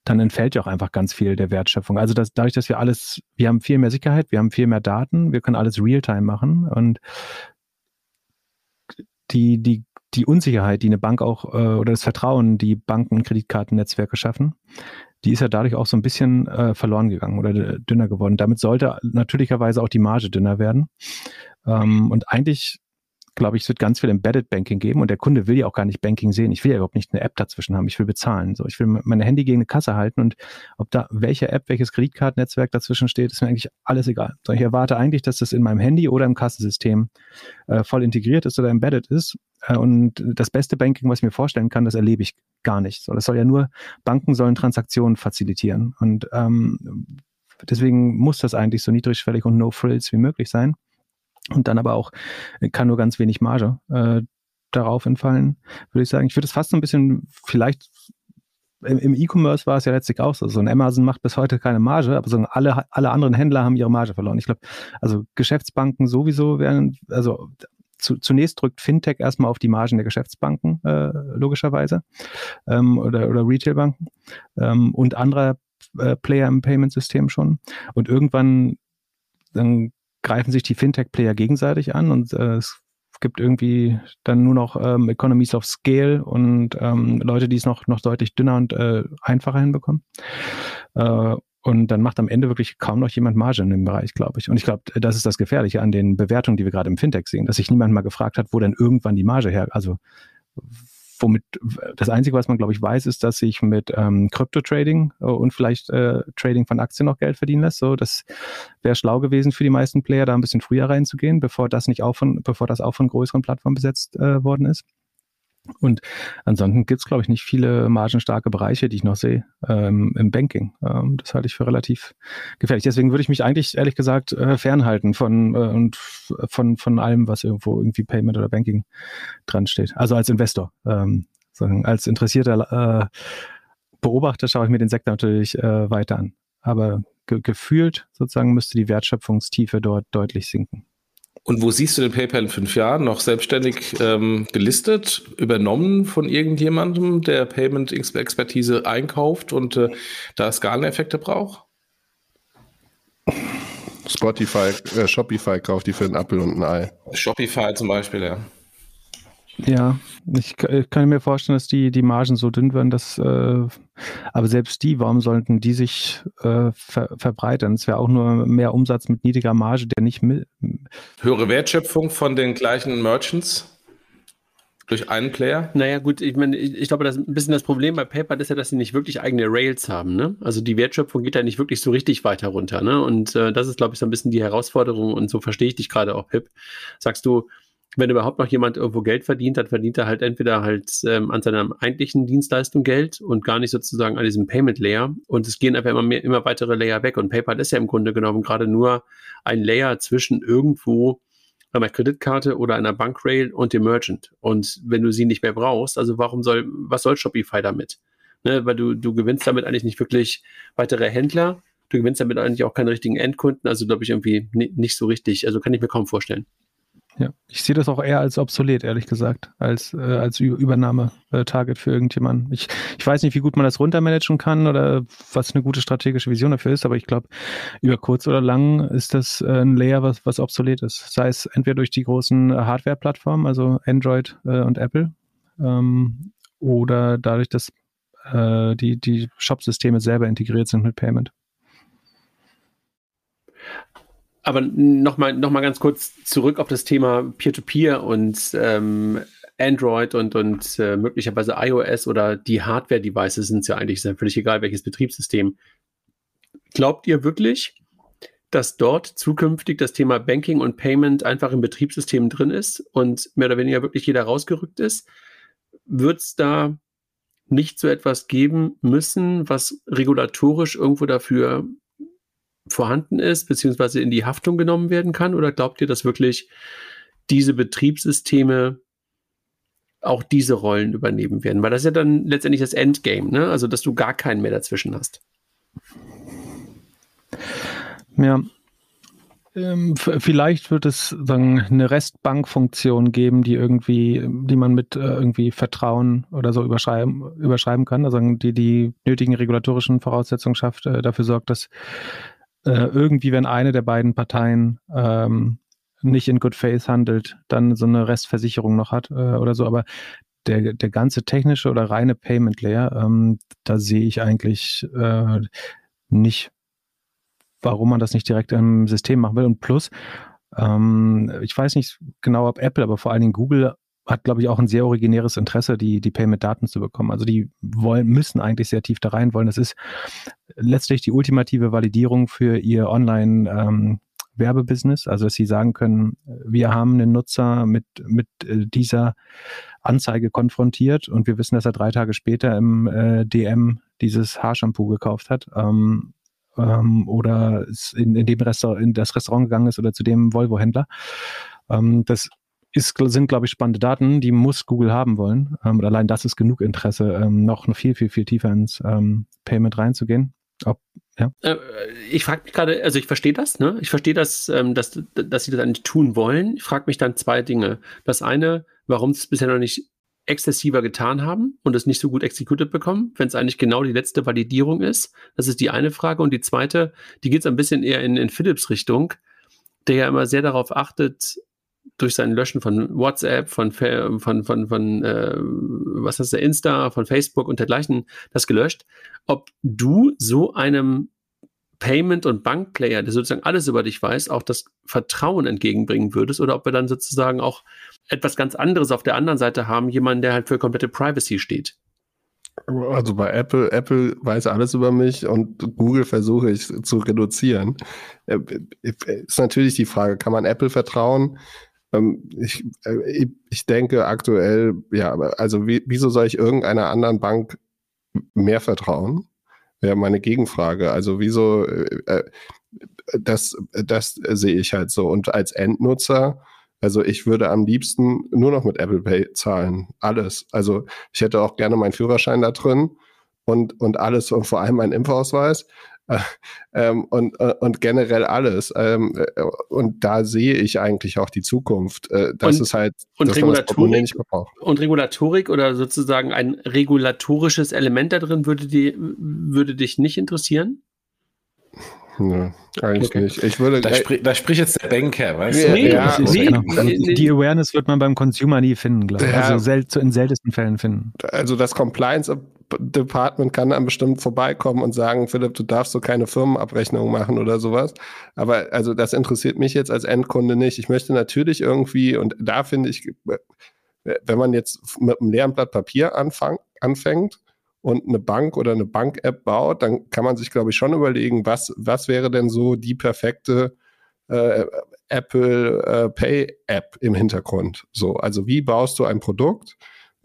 dann entfällt ja auch einfach ganz viel der Wertschöpfung. Also dass, dadurch, dass wir alles, wir haben viel mehr Sicherheit, wir haben viel mehr Daten, wir können alles real-time machen und die, die die Unsicherheit, die eine Bank auch äh, oder das Vertrauen, die Banken und Kreditkartennetzwerke schaffen, die ist ja dadurch auch so ein bisschen äh, verloren gegangen oder dünner geworden. Damit sollte natürlicherweise auch die Marge dünner werden. Ähm, und eigentlich glaube ich, es wird ganz viel Embedded Banking geben und der Kunde will ja auch gar nicht Banking sehen. Ich will ja überhaupt nicht eine App dazwischen haben. Ich will bezahlen. So, ich will meine Handy gegen eine Kasse halten und ob da welche App, welches Kreditkartennetzwerk dazwischen steht, ist mir eigentlich alles egal. So, ich erwarte eigentlich, dass das in meinem Handy oder im Kassensystem äh, voll integriert ist oder embedded ist. Äh, und das beste Banking, was ich mir vorstellen kann, das erlebe ich gar nicht. So, das soll ja nur Banken sollen Transaktionen facilitieren und ähm, deswegen muss das eigentlich so niedrigschwellig und no frills wie möglich sein und dann aber auch äh, kann nur ganz wenig Marge äh, darauf entfallen, würde ich sagen. Ich würde es fast so ein bisschen vielleicht im, E-Commerce war es ja letztlich auch so. So ein Amazon macht bis heute keine Marge, aber so alle, alle anderen Händler haben ihre Marge verloren. Ich glaube, also Geschäftsbanken sowieso werden, also zu, zunächst drückt Fintech erstmal auf die Margen der Geschäftsbanken, äh, logischerweise, ähm, oder, oder Retailbanken ähm, und andere äh, Player im Payment-System schon. Und irgendwann dann greifen sich die Fintech-Player gegenseitig an und äh, es gibt irgendwie dann nur noch ähm, Economies of Scale und ähm, Leute, die es noch, noch deutlich dünner und äh, einfacher hinbekommen. Äh, und dann macht am Ende wirklich kaum noch jemand Marge in dem Bereich, glaube ich. Und ich glaube, das ist das Gefährliche an den Bewertungen, die wir gerade im Fintech sehen, dass sich niemand mal gefragt hat, wo denn irgendwann die Marge her, also womit das Einzige, was man, glaube ich, weiß, ist, dass sich mit ähm, Krypto-Trading äh, und vielleicht äh, Trading von Aktien noch Geld verdienen lässt. So, das wäre schlau gewesen für die meisten Player, da ein bisschen früher reinzugehen, bevor das nicht auch von, bevor das auch von größeren Plattformen besetzt äh, worden ist. Und ansonsten gibt es, glaube ich, nicht viele margenstarke Bereiche, die ich noch sehe ähm, im Banking. Ähm, das halte ich für relativ gefährlich. Deswegen würde ich mich eigentlich, ehrlich gesagt, äh, fernhalten von, äh, und von, von allem, was irgendwo irgendwie Payment oder Banking dran steht. Also als Investor. Ähm, als interessierter äh, Beobachter schaue ich mir den Sektor natürlich äh, weiter an. Aber ge gefühlt sozusagen müsste die Wertschöpfungstiefe dort deutlich sinken. Und wo siehst du den PayPal in fünf Jahren? Noch selbstständig ähm, gelistet, übernommen von irgendjemandem, der Payment-Expertise einkauft und äh, da Skaleneffekte braucht? Spotify, äh, Shopify kauft die für einen Apfel und ein Ei. Shopify zum Beispiel, ja. Ja, ich, ich, kann mir vorstellen, dass die, die Margen so dünn werden, dass, äh, aber selbst die, warum sollten die sich äh, ver, verbreitern? Es wäre auch nur mehr Umsatz mit niedriger Marge, der nicht mit. Höhere Wertschöpfung von den gleichen Merchants? Durch einen Player? Naja, gut, ich meine, ich, ich glaube, das ein bisschen das Problem bei PayPal ist ja, dass sie nicht wirklich eigene Rails haben, ne? Also die Wertschöpfung geht da nicht wirklich so richtig weiter runter, ne? Und äh, das ist, glaube ich, so ein bisschen die Herausforderung und so verstehe ich dich gerade auch, Pip. Sagst du, wenn überhaupt noch jemand irgendwo Geld verdient, dann verdient er halt entweder halt ähm, an seiner eigentlichen Dienstleistung Geld und gar nicht sozusagen an diesem Payment Layer. Und es gehen einfach immer mehr, immer weitere Layer weg. Und PayPal ist ja im Grunde genommen gerade nur ein Layer zwischen irgendwo einer Kreditkarte oder einer Bankrail und dem Merchant. Und wenn du sie nicht mehr brauchst, also warum soll, was soll Shopify damit? Ne, weil du, du gewinnst damit eigentlich nicht wirklich weitere Händler. Du gewinnst damit eigentlich auch keine richtigen Endkunden. Also glaube ich irgendwie nicht so richtig. Also kann ich mir kaum vorstellen. Ja, ich sehe das auch eher als obsolet, ehrlich gesagt, als, äh, als Übernahme-Target für irgendjemanden. Ich, ich weiß nicht, wie gut man das runtermanagen kann oder was eine gute strategische Vision dafür ist, aber ich glaube, über kurz oder lang ist das äh, ein Layer, was, was obsolet ist. Sei es entweder durch die großen Hardware-Plattformen, also Android äh, und Apple, ähm, oder dadurch, dass äh, die, die Shop-Systeme selber integriert sind mit Payment. Aber nochmal noch mal ganz kurz zurück auf das Thema Peer-to-Peer -Peer und ähm, Android und, und äh, möglicherweise iOS oder die Hardware-Devices sind ja eigentlich ist ja völlig egal, welches Betriebssystem. Glaubt ihr wirklich, dass dort zukünftig das Thema Banking und Payment einfach im Betriebssystem drin ist und mehr oder weniger wirklich jeder rausgerückt ist? Wird es da nicht so etwas geben müssen, was regulatorisch irgendwo dafür vorhanden ist, beziehungsweise in die Haftung genommen werden kann? Oder glaubt ihr, dass wirklich diese Betriebssysteme auch diese Rollen übernehmen werden? Weil das ist ja dann letztendlich das Endgame, ne? Also, dass du gar keinen mehr dazwischen hast. Ja. Ähm, vielleicht wird es sagen, eine Restbankfunktion geben, die irgendwie, die man mit äh, irgendwie Vertrauen oder so überschreiben, überschreiben kann, also die die nötigen regulatorischen Voraussetzungen schafft, äh, dafür sorgt, dass äh, irgendwie, wenn eine der beiden Parteien ähm, nicht in Good Faith handelt, dann so eine Restversicherung noch hat äh, oder so. Aber der, der ganze technische oder reine Payment Layer, ähm, da sehe ich eigentlich äh, nicht, warum man das nicht direkt im System machen will. Und plus, ähm, ich weiß nicht genau, ob Apple, aber vor allen Dingen Google hat, glaube ich, auch ein sehr originäres Interesse, die, die Payment-Daten zu bekommen. Also die wollen, müssen eigentlich sehr tief da rein wollen. Das ist letztlich die ultimative Validierung für ihr Online- ähm, Werbebusiness, also dass sie sagen können, wir haben einen Nutzer mit, mit äh, dieser Anzeige konfrontiert und wir wissen, dass er drei Tage später im äh, DM dieses Haarshampoo gekauft hat ähm, ähm, oder in, in dem Restaurant, in das Restaurant gegangen ist oder zu dem Volvo-Händler. Ähm, das ist, sind, glaube ich, spannende Daten, die muss Google haben wollen. Ähm, und allein das ist genug Interesse, ähm, noch, viel, viel, viel tiefer ins ähm, Payment reinzugehen. Ob, ja. Äh, ich frage mich gerade, also ich verstehe das, ne? Ich verstehe das, ähm, dass, dass sie das eigentlich tun wollen. Ich frage mich dann zwei Dinge. Das eine, warum sie es bisher noch nicht exzessiver getan haben und es nicht so gut executed bekommen, wenn es eigentlich genau die letzte Validierung ist. Das ist die eine Frage. Und die zweite, die geht so ein bisschen eher in, in Philips Richtung, der ja immer sehr darauf achtet, durch sein Löschen von WhatsApp, von, von, von, von äh, was heißt der, Insta, von Facebook und dergleichen das gelöscht, ob du so einem Payment- und Bankplayer, der sozusagen alles über dich weiß, auch das Vertrauen entgegenbringen würdest oder ob wir dann sozusagen auch etwas ganz anderes auf der anderen Seite haben, jemanden, der halt für komplette Privacy steht. Also bei Apple, Apple weiß alles über mich und Google versuche ich zu reduzieren. Äh, ist natürlich die Frage, kann man Apple vertrauen? Ähm, ich, äh, ich denke aktuell, ja, also wie, wieso soll ich irgendeiner anderen Bank mehr vertrauen? Wäre meine Gegenfrage. Also wieso, äh, äh, das, das sehe ich halt so. Und als Endnutzer, also ich würde am liebsten nur noch mit Apple Pay zahlen. Alles. Also ich hätte auch gerne meinen Führerschein da drin und, und alles und vor allem meinen Impfausweis. ähm, und, äh, und generell alles. Ähm, äh, und da sehe ich eigentlich auch die Zukunft. Äh, das und, ist halt und Regulatorik, und Regulatorik oder sozusagen ein regulatorisches Element da drin würde, die, würde dich nicht interessieren? Nö, eigentlich okay. nicht. Ich würde, da, sprich, da spricht jetzt der Banker, weißt du? Nee, ja, nee, genau. Die Awareness wird man beim Consumer nie finden, glaube ich. Ja. Also sel in seltensten Fällen finden. Also das Compliance Department kann dann bestimmt vorbeikommen und sagen, Philipp, du darfst so keine Firmenabrechnung machen oder sowas. Aber also das interessiert mich jetzt als Endkunde nicht. Ich möchte natürlich irgendwie, und da finde ich, wenn man jetzt mit einem leeren Blatt Papier anfang, anfängt und eine Bank oder eine Bank-App baut, dann kann man sich, glaube ich, schon überlegen, was, was wäre denn so die perfekte äh, Apple äh, Pay App im Hintergrund. So, also wie baust du ein Produkt,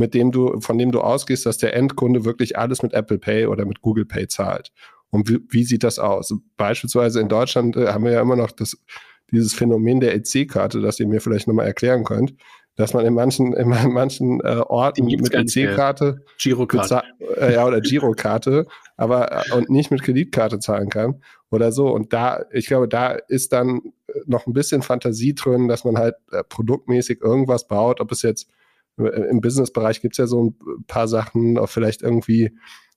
mit dem du, von dem du ausgehst, dass der Endkunde wirklich alles mit Apple Pay oder mit Google Pay zahlt? Und wie, wie sieht das aus? Beispielsweise in Deutschland äh, haben wir ja immer noch das, dieses Phänomen der EC-Karte, das ihr mir vielleicht nochmal erklären könnt, dass man in manchen, in manchen äh, Orten mit EC-Karte, Girokarte, äh, ja, oder Girokarte, aber äh, und nicht mit Kreditkarte zahlen kann oder so. Und da, ich glaube, da ist dann noch ein bisschen Fantasie drin, dass man halt äh, produktmäßig irgendwas baut, ob es jetzt im Businessbereich gibt es ja so ein paar Sachen, auch vielleicht irgendwie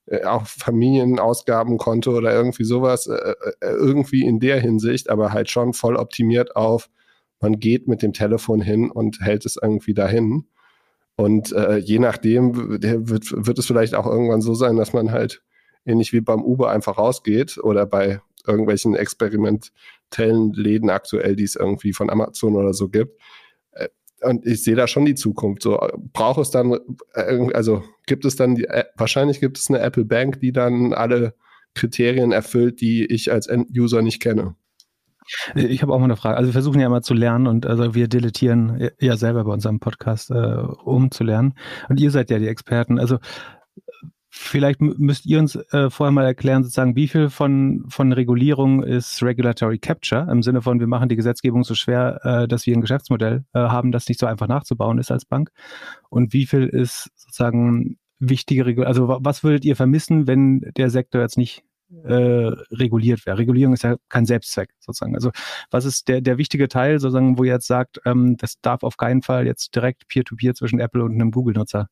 äh, auch Familienausgabenkonto oder irgendwie sowas, äh, äh, irgendwie in der Hinsicht, aber halt schon voll optimiert auf, man geht mit dem Telefon hin und hält es irgendwie dahin. Und äh, je nachdem wird, wird es vielleicht auch irgendwann so sein, dass man halt ähnlich wie beim Uber einfach rausgeht oder bei irgendwelchen experimentellen Läden aktuell, die es irgendwie von Amazon oder so gibt, und ich sehe da schon die Zukunft. So braucht es dann, äh, also gibt es dann, die, äh, wahrscheinlich gibt es eine Apple Bank, die dann alle Kriterien erfüllt, die ich als End-User nicht kenne. Ich habe auch mal eine Frage. Also wir versuchen ja immer zu lernen und also wir dilettieren ja selber bei unserem Podcast, äh, um zu lernen. Und ihr seid ja die Experten. Also Vielleicht müsst ihr uns äh, vorher mal erklären, sozusagen, wie viel von, von Regulierung ist Regulatory Capture im Sinne von, wir machen die Gesetzgebung so schwer, äh, dass wir ein Geschäftsmodell äh, haben, das nicht so einfach nachzubauen ist als Bank. Und wie viel ist sozusagen wichtige Regulierung? Also was würdet ihr vermissen, wenn der Sektor jetzt nicht äh, reguliert wäre? Regulierung ist ja kein Selbstzweck sozusagen. Also was ist der, der wichtige Teil sozusagen, wo ihr jetzt sagt, ähm, das darf auf keinen Fall jetzt direkt Peer-to-Peer -Peer zwischen Apple und einem Google-Nutzer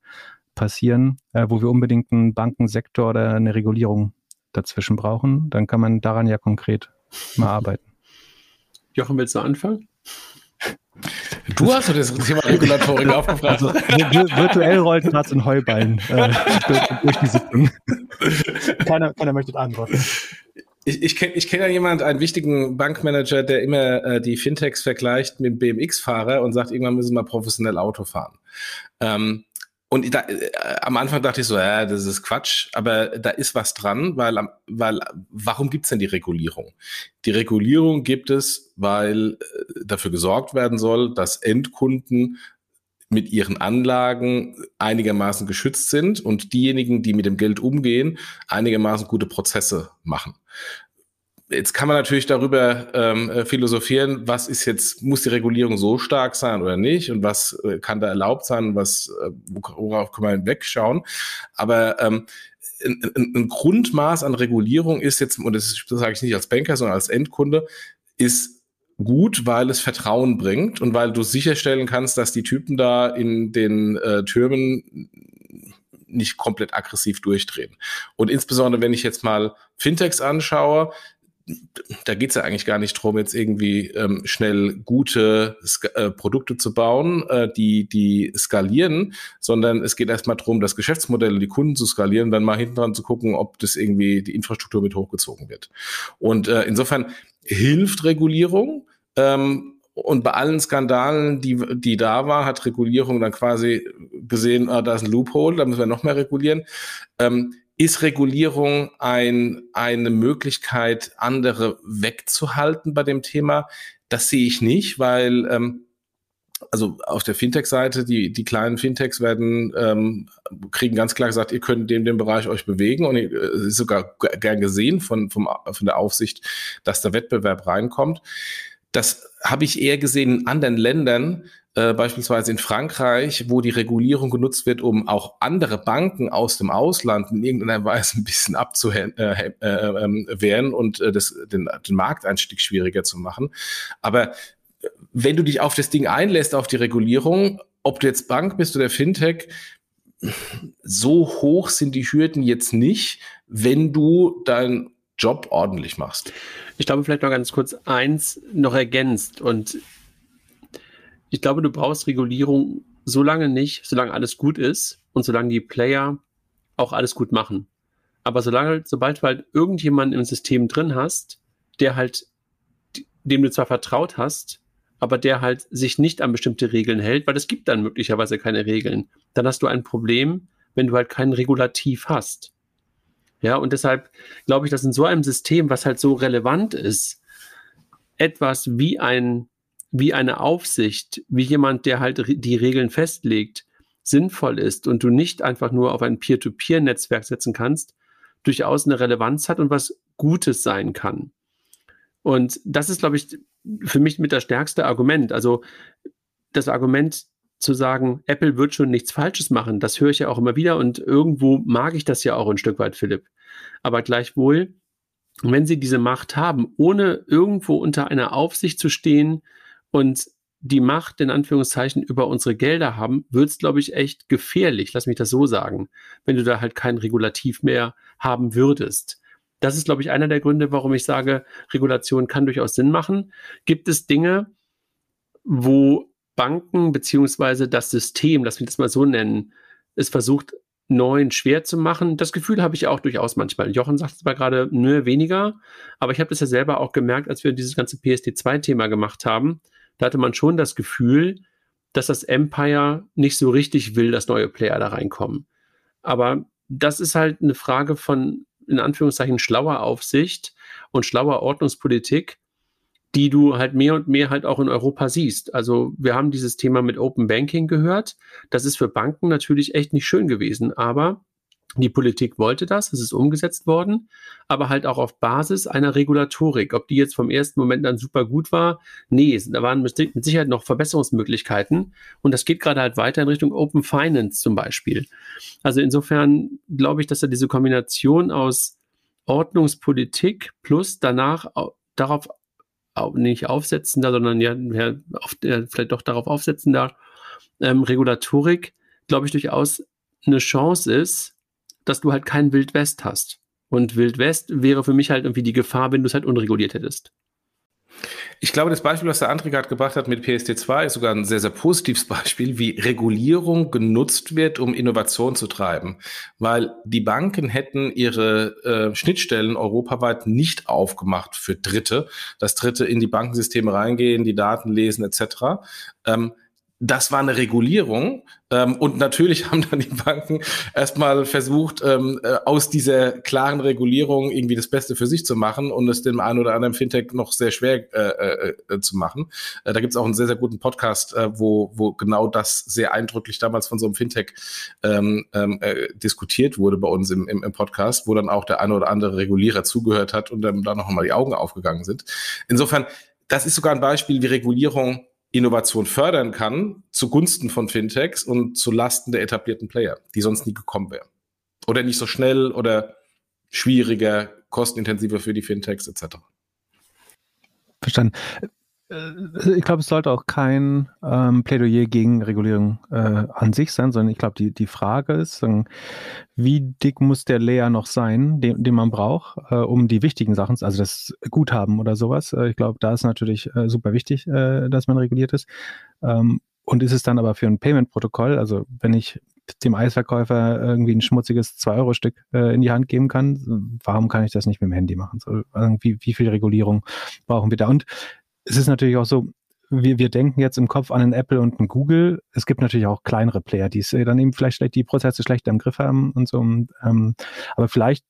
passieren, äh, wo wir unbedingt einen Bankensektor oder eine Regulierung dazwischen brauchen, dann kann man daran ja konkret mal arbeiten. Jochen, willst du anfangen? Du hast doch das Thema Regulatorik aufgefragt. Also, virtuell rollt gerade so ein Heuballen äh, durch, die Sitzung. Keiner, keiner möchte antworten. Ich, ich kenne ich kenn ja jemanden, einen wichtigen Bankmanager, der immer äh, die Fintechs vergleicht mit dem BMX-Fahrer und sagt, irgendwann müssen wir professionell Auto fahren. Ähm, und da, äh, am Anfang dachte ich so, ja, das ist Quatsch, aber da ist was dran, weil, weil warum gibt's denn die Regulierung? Die Regulierung gibt es, weil äh, dafür gesorgt werden soll, dass Endkunden mit ihren Anlagen einigermaßen geschützt sind und diejenigen, die mit dem Geld umgehen, einigermaßen gute Prozesse machen. Jetzt kann man natürlich darüber ähm, äh, philosophieren, was ist jetzt, muss die Regulierung so stark sein oder nicht und was äh, kann da erlaubt sein was, äh, worauf kann man wegschauen. Aber ähm, ein, ein, ein Grundmaß an Regulierung ist jetzt, und das, das sage ich nicht als Banker, sondern als Endkunde, ist gut, weil es Vertrauen bringt und weil du sicherstellen kannst, dass die Typen da in den äh, Türmen nicht komplett aggressiv durchdrehen. Und insbesondere, wenn ich jetzt mal Fintechs anschaue, da geht es ja eigentlich gar nicht drum, jetzt irgendwie ähm, schnell gute äh, Produkte zu bauen, äh, die, die skalieren, sondern es geht erstmal darum, das Geschäftsmodell und die Kunden zu skalieren dann mal hinten dran zu gucken, ob das irgendwie die Infrastruktur mit hochgezogen wird. Und äh, insofern hilft Regulierung. Ähm, und bei allen Skandalen, die, die da waren, hat Regulierung dann quasi gesehen, ah, da ist ein Loophole, da müssen wir noch mehr regulieren. Ähm, ist Regulierung ein, eine Möglichkeit, andere wegzuhalten bei dem Thema? Das sehe ich nicht, weil ähm, also auf der Fintech-Seite, die, die kleinen Fintechs werden, ähm, kriegen ganz klar gesagt, ihr könnt in dem Bereich euch bewegen und es äh, ist sogar gern gesehen von, vom, von der Aufsicht, dass der Wettbewerb reinkommt. Das habe ich eher gesehen in anderen Ländern, äh, beispielsweise in Frankreich, wo die Regulierung genutzt wird, um auch andere Banken aus dem Ausland in irgendeiner Weise ein bisschen abzuwehren äh, äh, ähm, und äh, das, den, den Markteinstieg schwieriger zu machen. Aber äh, wenn du dich auf das Ding einlässt, auf die Regulierung, ob du jetzt Bank bist oder Fintech, so hoch sind die Hürden jetzt nicht, wenn du deinen Job ordentlich machst. Ich glaube, vielleicht noch ganz kurz eins noch ergänzt und ich glaube, du brauchst Regulierung so lange nicht, solange alles gut ist und solange die Player auch alles gut machen. Aber solange, sobald du halt irgendjemanden im System drin hast, der halt, dem du zwar vertraut hast, aber der halt sich nicht an bestimmte Regeln hält, weil es gibt dann möglicherweise keine Regeln, dann hast du ein Problem, wenn du halt kein Regulativ hast. Ja, und deshalb glaube ich, dass in so einem System, was halt so relevant ist, etwas wie ein wie eine Aufsicht, wie jemand, der halt die Regeln festlegt, sinnvoll ist und du nicht einfach nur auf ein Peer-to-Peer-Netzwerk setzen kannst, durchaus eine Relevanz hat und was Gutes sein kann. Und das ist, glaube ich, für mich mit das stärkste Argument. Also das Argument zu sagen, Apple wird schon nichts Falsches machen, das höre ich ja auch immer wieder und irgendwo mag ich das ja auch ein Stück weit, Philipp. Aber gleichwohl, wenn sie diese Macht haben, ohne irgendwo unter einer Aufsicht zu stehen und die Macht in Anführungszeichen über unsere Gelder haben, wird es, glaube ich, echt gefährlich, lass mich das so sagen, wenn du da halt kein Regulativ mehr haben würdest. Das ist, glaube ich, einer der Gründe, warum ich sage, Regulation kann durchaus Sinn machen. Gibt es Dinge, wo Banken beziehungsweise das System, lass mich das mal so nennen, es versucht, neuen schwer zu machen. Das Gefühl habe ich auch durchaus manchmal. Jochen sagt zwar gerade, nö, weniger, aber ich habe das ja selber auch gemerkt, als wir dieses ganze PSD2-Thema gemacht haben. Da hatte man schon das Gefühl, dass das Empire nicht so richtig will, dass neue Player da reinkommen. Aber das ist halt eine Frage von, in Anführungszeichen, schlauer Aufsicht und schlauer Ordnungspolitik die du halt mehr und mehr halt auch in Europa siehst. Also wir haben dieses Thema mit Open Banking gehört. Das ist für Banken natürlich echt nicht schön gewesen, aber die Politik wollte das, es ist umgesetzt worden, aber halt auch auf Basis einer Regulatorik. Ob die jetzt vom ersten Moment dann super gut war, nee, da waren mit Sicherheit noch Verbesserungsmöglichkeiten und das geht gerade halt weiter in Richtung Open Finance zum Beispiel. Also insofern glaube ich, dass da diese Kombination aus Ordnungspolitik plus danach darauf nicht aufsetzender, sondern ja, ja, vielleicht doch darauf aufsetzender ähm, Regulatorik, glaube ich, durchaus eine Chance ist, dass du halt kein Wildwest hast. Und Wildwest wäre für mich halt irgendwie die Gefahr, wenn du es halt unreguliert hättest. Ich glaube, das Beispiel, was der André gerade gebracht hat mit PSD2, ist sogar ein sehr, sehr positives Beispiel, wie Regulierung genutzt wird, um Innovation zu treiben. Weil die Banken hätten ihre äh, Schnittstellen europaweit nicht aufgemacht für Dritte, dass Dritte in die Bankensysteme reingehen, die Daten lesen etc. Ähm, das war eine Regulierung. Ähm, und natürlich haben dann die Banken erstmal versucht, ähm, äh, aus dieser klaren Regulierung irgendwie das Beste für sich zu machen und es dem einen oder anderen Fintech noch sehr schwer äh, äh, zu machen. Äh, da gibt es auch einen sehr, sehr guten Podcast, äh, wo, wo genau das sehr eindrücklich damals von so einem Fintech ähm, ähm äh, diskutiert wurde bei uns im, im, im Podcast, wo dann auch der eine oder andere Regulierer zugehört hat und dann da noch mal die Augen aufgegangen sind. Insofern, das ist sogar ein Beispiel, wie Regulierung Innovation fördern kann zugunsten von Fintechs und zu Lasten der etablierten Player, die sonst nie gekommen wären. Oder nicht so schnell oder schwieriger, kostenintensiver für die Fintechs etc. Verstanden. Äh, ich glaube, es sollte auch kein ähm, Plädoyer gegen Regulierung äh, an sich sein, sondern ich glaube, die, die Frage ist, wie dick muss der Layer noch sein, den, den man braucht, äh, um die wichtigen Sachen, also das Guthaben oder sowas. Äh, ich glaube, da ist natürlich äh, super wichtig, äh, dass man reguliert ist. Ähm, und ist es dann aber für ein Payment-Protokoll, also wenn ich dem Eisverkäufer irgendwie ein schmutziges 2-Euro-Stück in die Hand geben kann, warum kann ich das nicht mit dem Handy machen? So, irgendwie, wie viel Regulierung brauchen wir da? Und es ist natürlich auch so, wir, wir denken jetzt im Kopf an einen Apple und einen Google. Es gibt natürlich auch kleinere Player, die es äh, dann eben vielleicht die Prozesse schlechter im Griff haben und so. Ähm, aber vielleicht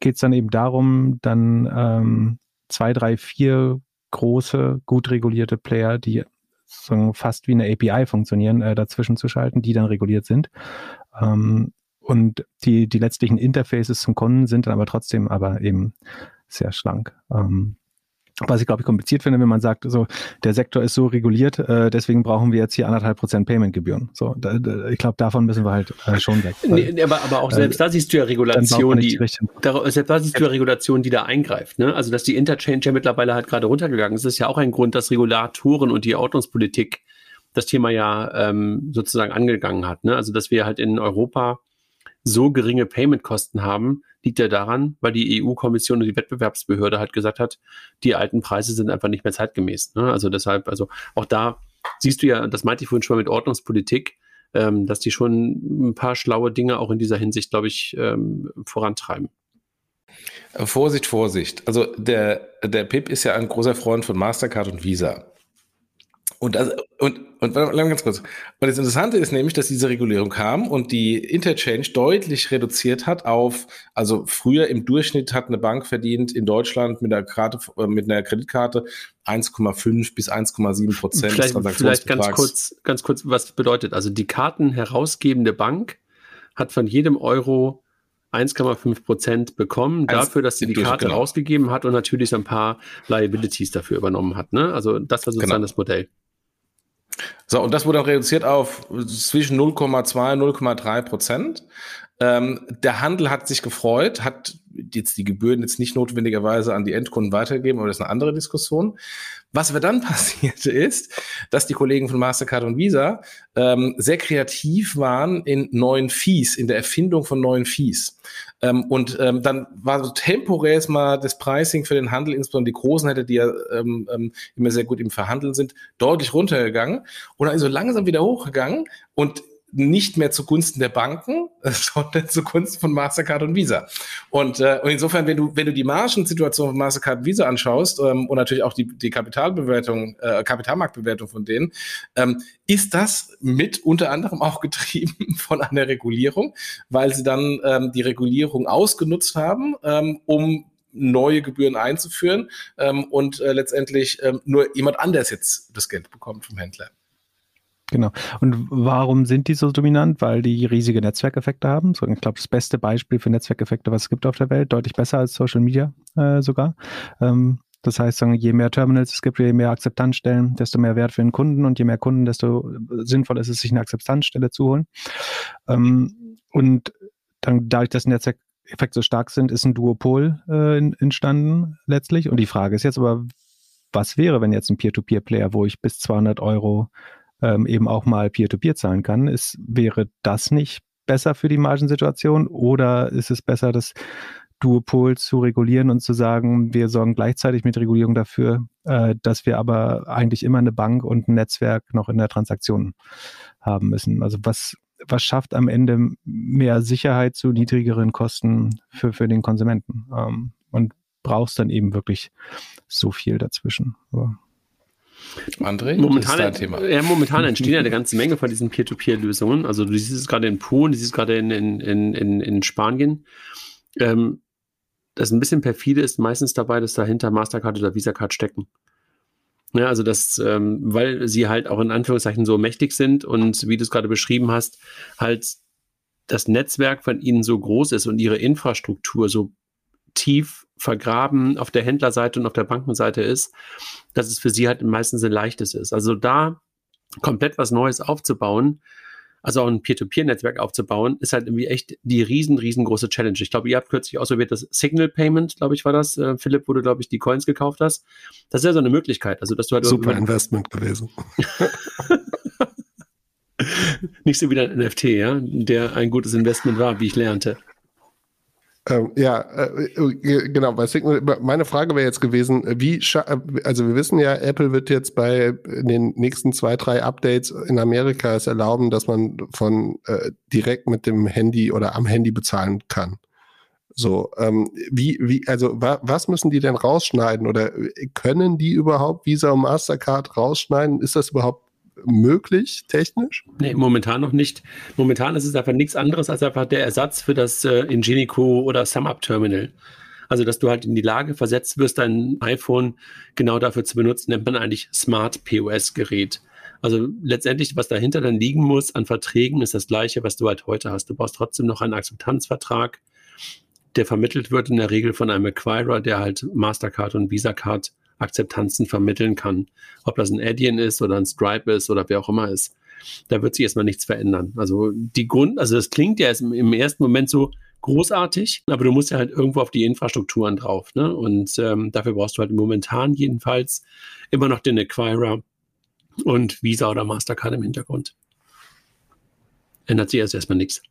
geht es dann eben darum, dann ähm, zwei, drei, vier große, gut regulierte Player, die so fast wie eine API funktionieren, äh, dazwischen zu schalten, die dann reguliert sind. Ähm, und die, die letztlichen Interfaces zum Kunden sind dann aber trotzdem aber eben sehr schlank. Ähm, was ich glaube ich kompliziert finde, wenn man sagt, so der Sektor ist so reguliert, äh, deswegen brauchen wir jetzt hier anderthalb Prozent Payment-Gebühren. So, da, da, ich glaube, davon müssen wir halt äh, schon weg. Weil, nee, aber, aber auch selbst äh, da siehst du ja Regulation, die, die da, selbst da siehst du ja Regulation, die da eingreift. Ne? Also dass die Interchange ja mittlerweile halt gerade runtergegangen ist, ist ja auch ein Grund, dass Regulatoren und die Ordnungspolitik das Thema ja ähm, sozusagen angegangen hat. Ne? Also dass wir halt in Europa so geringe Payment-Kosten haben, liegt ja daran, weil die EU-Kommission und die Wettbewerbsbehörde halt gesagt hat, die alten Preise sind einfach nicht mehr zeitgemäß. Ne? Also deshalb, also auch da siehst du ja, das meinte ich vorhin schon mal mit Ordnungspolitik, ähm, dass die schon ein paar schlaue Dinge auch in dieser Hinsicht, glaube ich, ähm, vorantreiben. Vorsicht, Vorsicht. Also der, der PIP ist ja ein großer Freund von Mastercard und Visa. Und, das, und, und ganz kurz. Und das Interessante ist nämlich, dass diese Regulierung kam und die Interchange deutlich reduziert hat auf, also früher im Durchschnitt hat eine Bank verdient in Deutschland mit einer, Karte, äh, mit einer Kreditkarte 1,5 bis 1,7 Prozent vielleicht, Vielleicht ganz kurz, ganz kurz, was bedeutet. Also die kartenherausgebende Bank hat von jedem Euro 1,5 Prozent bekommen dafür, dass sie die Karte genau. rausgegeben hat und natürlich ein paar Liabilities dafür übernommen hat. Ne? Also das war sozusagen genau. das Modell. So, und das wurde dann reduziert auf zwischen 0,2 und 0,3 Prozent. Ähm, der Handel hat sich gefreut, hat jetzt die Gebühren jetzt nicht notwendigerweise an die Endkunden weitergegeben, aber das ist eine andere Diskussion. Was wir dann passierte ist, dass die Kollegen von Mastercard und Visa ähm, sehr kreativ waren in neuen Fees, in der Erfindung von neuen Fees. Ähm, und ähm, dann war so temporär mal das Pricing für den Handel, insbesondere die großen hätte, die ja ähm, ähm, immer sehr gut im Verhandeln sind, deutlich runtergegangen und dann ist so langsam wieder hochgegangen. Und nicht mehr zugunsten der Banken, sondern zugunsten von Mastercard und Visa. Und, äh, und insofern, wenn du, wenn du die Margensituation von Mastercard und Visa anschaust ähm, und natürlich auch die, die Kapitalbewertung, äh, Kapitalmarktbewertung von denen, ähm, ist das mit unter anderem auch getrieben von einer Regulierung, weil sie dann ähm, die Regulierung ausgenutzt haben, ähm, um neue Gebühren einzuführen ähm, und äh, letztendlich ähm, nur jemand anders jetzt das Geld bekommt vom Händler. Genau. Und warum sind die so dominant? Weil die riesige Netzwerkeffekte haben. So, ich glaube, das beste Beispiel für Netzwerkeffekte, was es gibt auf der Welt, deutlich besser als Social Media äh, sogar. Ähm, das heißt, je mehr Terminals es gibt, je mehr Akzeptanzstellen, desto mehr Wert für den Kunden und je mehr Kunden, desto sinnvoller ist es, sich eine Akzeptanzstelle zu holen. Ähm, und dann dadurch, dass Netzwerkeffekte so stark sind, ist ein Duopol äh, entstanden letztlich. Und die Frage ist jetzt aber, was wäre, wenn jetzt ein Peer-to-Peer-Player, wo ich bis 200 Euro ähm, eben auch mal Peer-to-Peer -Peer zahlen kann. Ist, wäre das nicht besser für die Margensituation oder ist es besser, das Duopol zu regulieren und zu sagen, wir sorgen gleichzeitig mit Regulierung dafür, äh, dass wir aber eigentlich immer eine Bank und ein Netzwerk noch in der Transaktion haben müssen. Also was, was schafft am Ende mehr Sicherheit zu niedrigeren Kosten für, für den Konsumenten? Ähm, und brauchst dann eben wirklich so viel dazwischen. Aber André, momentan, das ist Thema. Ja, momentan entstehen ja eine ganze Menge von diesen Peer-to-Peer-Lösungen. Also du siehst es gerade in Polen, du siehst es gerade in, in, in, in Spanien. Ähm, das ein bisschen perfide ist meistens dabei, dass dahinter Mastercard oder Visa Card stecken. Ja, also das, ähm, weil sie halt auch in Anführungszeichen so mächtig sind und wie du es gerade beschrieben hast, halt das Netzwerk von ihnen so groß ist und ihre Infrastruktur so tief vergraben auf der Händlerseite und auf der Bankenseite ist, dass es für sie halt meistens ein leichtes ist. Also da komplett was Neues aufzubauen, also auch ein Peer-to-Peer-Netzwerk aufzubauen, ist halt irgendwie echt die riesen, riesengroße Challenge. Ich glaube, ihr habt kürzlich ausprobiert das Signal Payment, glaube ich, war das, äh, Philipp, wo du, glaube ich, die Coins gekauft hast. Das ist ja so eine Möglichkeit. Also, dass du halt Super Investment gewesen. Nicht so wie dein NFT, ja, der ein gutes Investment war, wie ich lernte. Ähm, ja, äh, äh genau. Signal, meine Frage wäre jetzt gewesen, wie, äh, also wir wissen ja, Apple wird jetzt bei den nächsten zwei, drei Updates in Amerika es erlauben, dass man von äh, direkt mit dem Handy oder am Handy bezahlen kann. So, ähm, wie, wie, also wa, was müssen die denn rausschneiden oder können die überhaupt Visa und Mastercard rausschneiden? Ist das überhaupt möglich, technisch? Nee, momentan noch nicht. Momentan ist es einfach nichts anderes als einfach der Ersatz für das äh, Ingenico oder SumUp Terminal. Also, dass du halt in die Lage versetzt wirst, dein iPhone genau dafür zu benutzen, nennt man eigentlich Smart POS Gerät. Also letztendlich, was dahinter dann liegen muss an Verträgen, ist das gleiche, was du halt heute hast. Du brauchst trotzdem noch einen Akzeptanzvertrag, der vermittelt wird in der Regel von einem Acquirer, der halt Mastercard und Visa Card Akzeptanzen vermitteln kann. Ob das ein Adyen ist oder ein Stripe ist oder wer auch immer ist. Da wird sich erstmal nichts verändern. Also die Grund, also das klingt ja im ersten Moment so großartig, aber du musst ja halt irgendwo auf die Infrastrukturen drauf. Ne? Und ähm, dafür brauchst du halt momentan jedenfalls immer noch den Acquirer und Visa oder Mastercard im Hintergrund. Ändert sich erst erstmal nichts.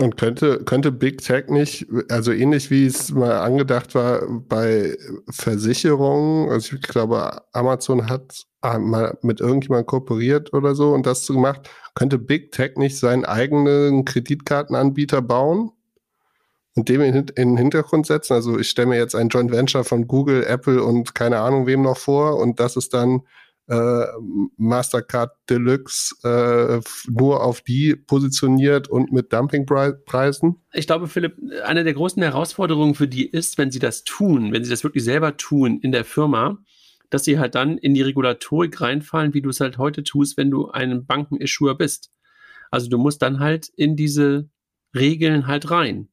Und könnte, könnte Big Tech nicht, also ähnlich wie es mal angedacht war bei Versicherungen, also ich glaube, Amazon hat mal mit irgendjemandem kooperiert oder so und das gemacht, könnte Big Tech nicht seinen eigenen Kreditkartenanbieter bauen und dem in, in den Hintergrund setzen? Also ich stelle mir jetzt ein Joint Venture von Google, Apple und keine Ahnung wem noch vor und das ist dann äh, Mastercard Deluxe äh, nur auf die positioniert und mit Dumpingpreisen? Ich glaube, Philipp, eine der großen Herausforderungen für die ist, wenn sie das tun, wenn sie das wirklich selber tun in der Firma, dass sie halt dann in die Regulatorik reinfallen, wie du es halt heute tust, wenn du ein Bankenissuer bist. Also du musst dann halt in diese Regeln halt rein.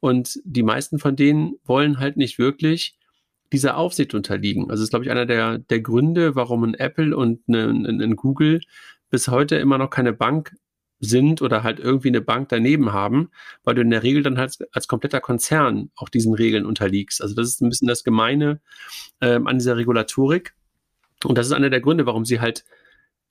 Und die meisten von denen wollen halt nicht wirklich dieser Aufsicht unterliegen. Also das ist, glaube ich, einer der, der Gründe, warum ein Apple und ein, ein, ein Google bis heute immer noch keine Bank sind oder halt irgendwie eine Bank daneben haben, weil du in der Regel dann halt als kompletter Konzern auch diesen Regeln unterliegst. Also das ist ein bisschen das Gemeine ähm, an dieser Regulatorik. Und das ist einer der Gründe, warum sie halt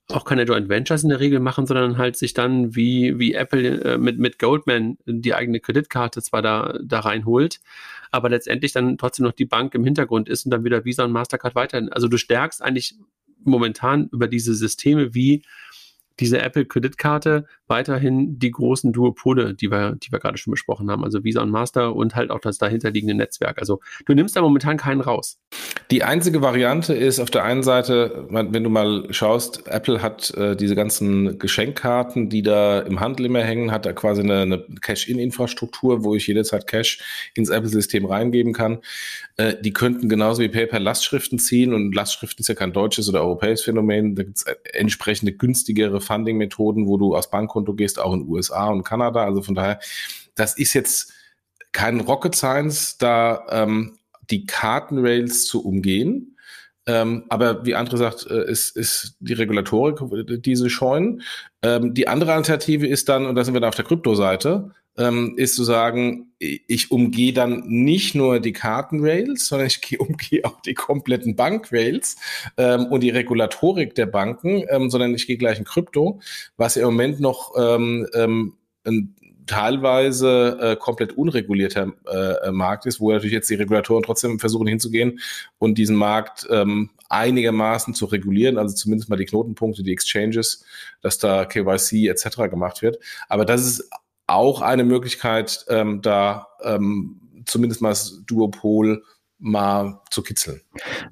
auch keine Joint Ventures in der Regel machen, sondern halt sich dann wie, wie Apple äh, mit, mit Goldman die eigene Kreditkarte zwar da, da reinholt, aber letztendlich dann trotzdem noch die Bank im Hintergrund ist und dann wieder Visa und Mastercard weiterhin. Also du stärkst eigentlich momentan über diese Systeme wie diese Apple-Kreditkarte weiterhin die großen Duopole, die wir, die wir gerade schon besprochen haben, also Visa und Master und halt auch das dahinterliegende Netzwerk. Also du nimmst da momentan keinen raus. Die einzige Variante ist auf der einen Seite, wenn du mal schaust, Apple hat äh, diese ganzen Geschenkkarten, die da im Handel immer hängen, hat da quasi eine, eine Cash-In-Infrastruktur, wo ich jederzeit Cash ins Apple-System reingeben kann. Äh, die könnten genauso wie PayPal Lastschriften ziehen und Lastschriften ist ja kein deutsches oder europäisches Phänomen. Da gibt es äh, entsprechende günstigere Funding-Methoden, wo du aus Bankkonto gehst, auch in USA und Kanada. Also von daher, das ist jetzt kein Rocket Science, da ähm, die Kartenrails zu umgehen. Ähm, aber wie Andre sagt, äh, ist, ist die Regulatorik diese scheuen. Ähm, die andere Alternative ist dann, und da sind wir dann auf der Kryptoseite, ähm, ist zu sagen, ich umgehe dann nicht nur die Kartenrails, sondern ich umgehe auch die kompletten Bankrails ähm, und die Regulatorik der Banken, ähm, sondern ich gehe gleich in Krypto, was im Moment noch ähm, ähm, ein teilweise äh, komplett unregulierter äh, Markt ist, wo natürlich jetzt die Regulatoren trotzdem versuchen hinzugehen und diesen Markt ähm, einigermaßen zu regulieren, also zumindest mal die Knotenpunkte, die Exchanges, dass da KYC etc. gemacht wird. Aber das ist auch eine Möglichkeit, ähm, da ähm, zumindest mal das Duopol mal zu kitzeln.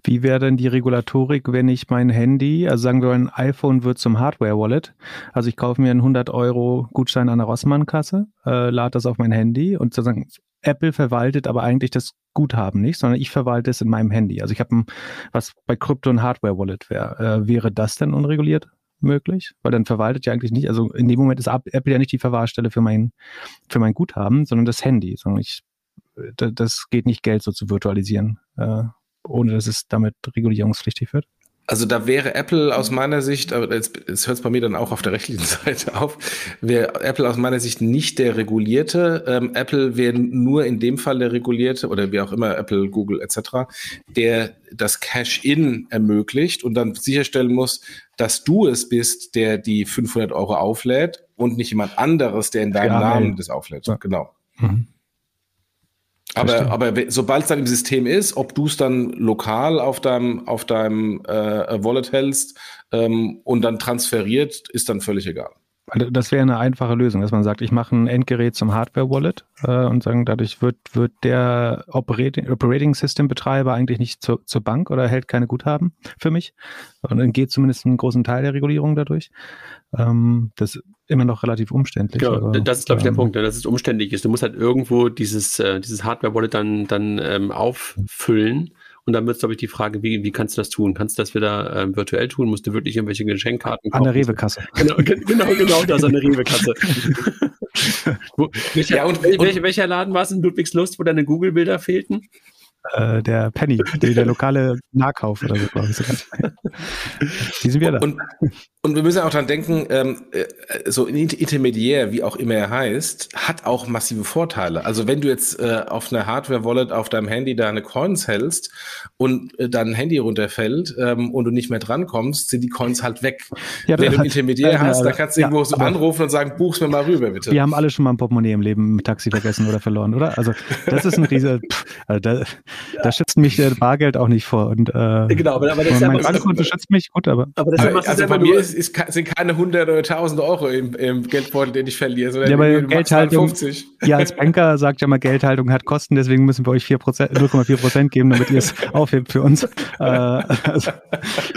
Wie wäre denn die Regulatorik, wenn ich mein Handy, also sagen wir, ein iPhone wird zum Hardware-Wallet, also ich kaufe mir einen 100 Euro Gutschein an der Rossmann-Kasse, äh, lade das auf mein Handy und sozusagen Apple verwaltet aber eigentlich das Guthaben nicht, sondern ich verwalte es in meinem Handy. Also ich habe was bei Krypto ein Hardware-Wallet wäre. Äh, wäre das denn unreguliert? Möglich, weil dann verwaltet ja eigentlich nicht, also in dem Moment ist Apple ja nicht die Verwahrstelle für mein, für mein Guthaben, sondern das Handy, sondern ich, das geht nicht, Geld so zu virtualisieren, äh, ohne dass es damit regulierungspflichtig wird. Also da wäre Apple aus meiner Sicht, aber jetzt, jetzt hört es bei mir dann auch auf der rechtlichen Seite auf, wäre Apple aus meiner Sicht nicht der regulierte. Ähm, Apple wäre nur in dem Fall der regulierte oder wie auch immer Apple, Google etc., der das Cash-in ermöglicht und dann sicherstellen muss, dass du es bist, der die 500 Euro auflädt und nicht jemand anderes, der in deinem ja, Namen das auflädt. Ja. Genau. Mhm. Aber, aber sobald es dann im System ist, ob du es dann lokal auf deinem, auf deinem äh, Wallet hältst ähm, und dann transferiert, ist dann völlig egal. Also das wäre eine einfache Lösung, dass man sagt, ich mache ein Endgerät zum Hardware-Wallet äh, und sagen, dadurch wird, wird der Operating, Operating System Betreiber eigentlich nicht zur, zur Bank oder hält keine Guthaben für mich. Und dann geht zumindest einen großen Teil der Regulierung dadurch. Ähm, das ist immer noch relativ umständlich. Genau, aber, das ist, glaube ich, der ähm, Punkt, ne, dass es umständlich ist. Du musst halt irgendwo dieses, äh, dieses Hardware-Wallet dann, dann ähm, auffüllen und dann wird es, glaube ich, die Frage, wie, wie kannst du das tun? Kannst du das wieder ähm, virtuell tun? Musst du wirklich irgendwelche Geschenkkarten kaufen? An der Rewe-Kasse. Genau, genau, genau das, an der Rewe-Kasse. welcher, ja, und, welcher, welcher Laden war es in Ludwigslust, wo deine Google-Bilder fehlten? Äh, der Penny, der, der lokale Nahkauf oder so, glaube ich. Die sind wir da. Und, und wir müssen auch dran denken, ähm, äh, so ein Intermediär, wie auch immer er heißt, hat auch massive Vorteile. Also wenn du jetzt äh, auf einer Hardware-Wallet auf deinem Handy deine Coins hältst und äh, dein Handy runterfällt ähm, und du nicht mehr drankommst, sind die Coins halt weg. Ja, wenn du ein Intermediär hat, hast, dann kannst du ja, irgendwo so anrufen und sagen, buch's mir mal rüber, bitte. Wir haben alle schon mal ein Portemonnaie im Leben im Taxi vergessen oder verloren, oder? Also das ist ein riesiger, also da schützt mich äh, Bargeld auch nicht vor. Und, äh, genau, aber, aber das mein Bankkonto schützt mich gut, aber. aber also bei mir ist, ist, sind keine hundert oder tausend Euro im, im, Geldbeutel, den ich verliere, sondern ja, aber Geldhaltung, 50. Ja, als Banker sagt ja mal, Geldhaltung hat Kosten, deswegen müssen wir euch 0,4 Prozent geben, damit ihr es aufhebt für uns. äh, also,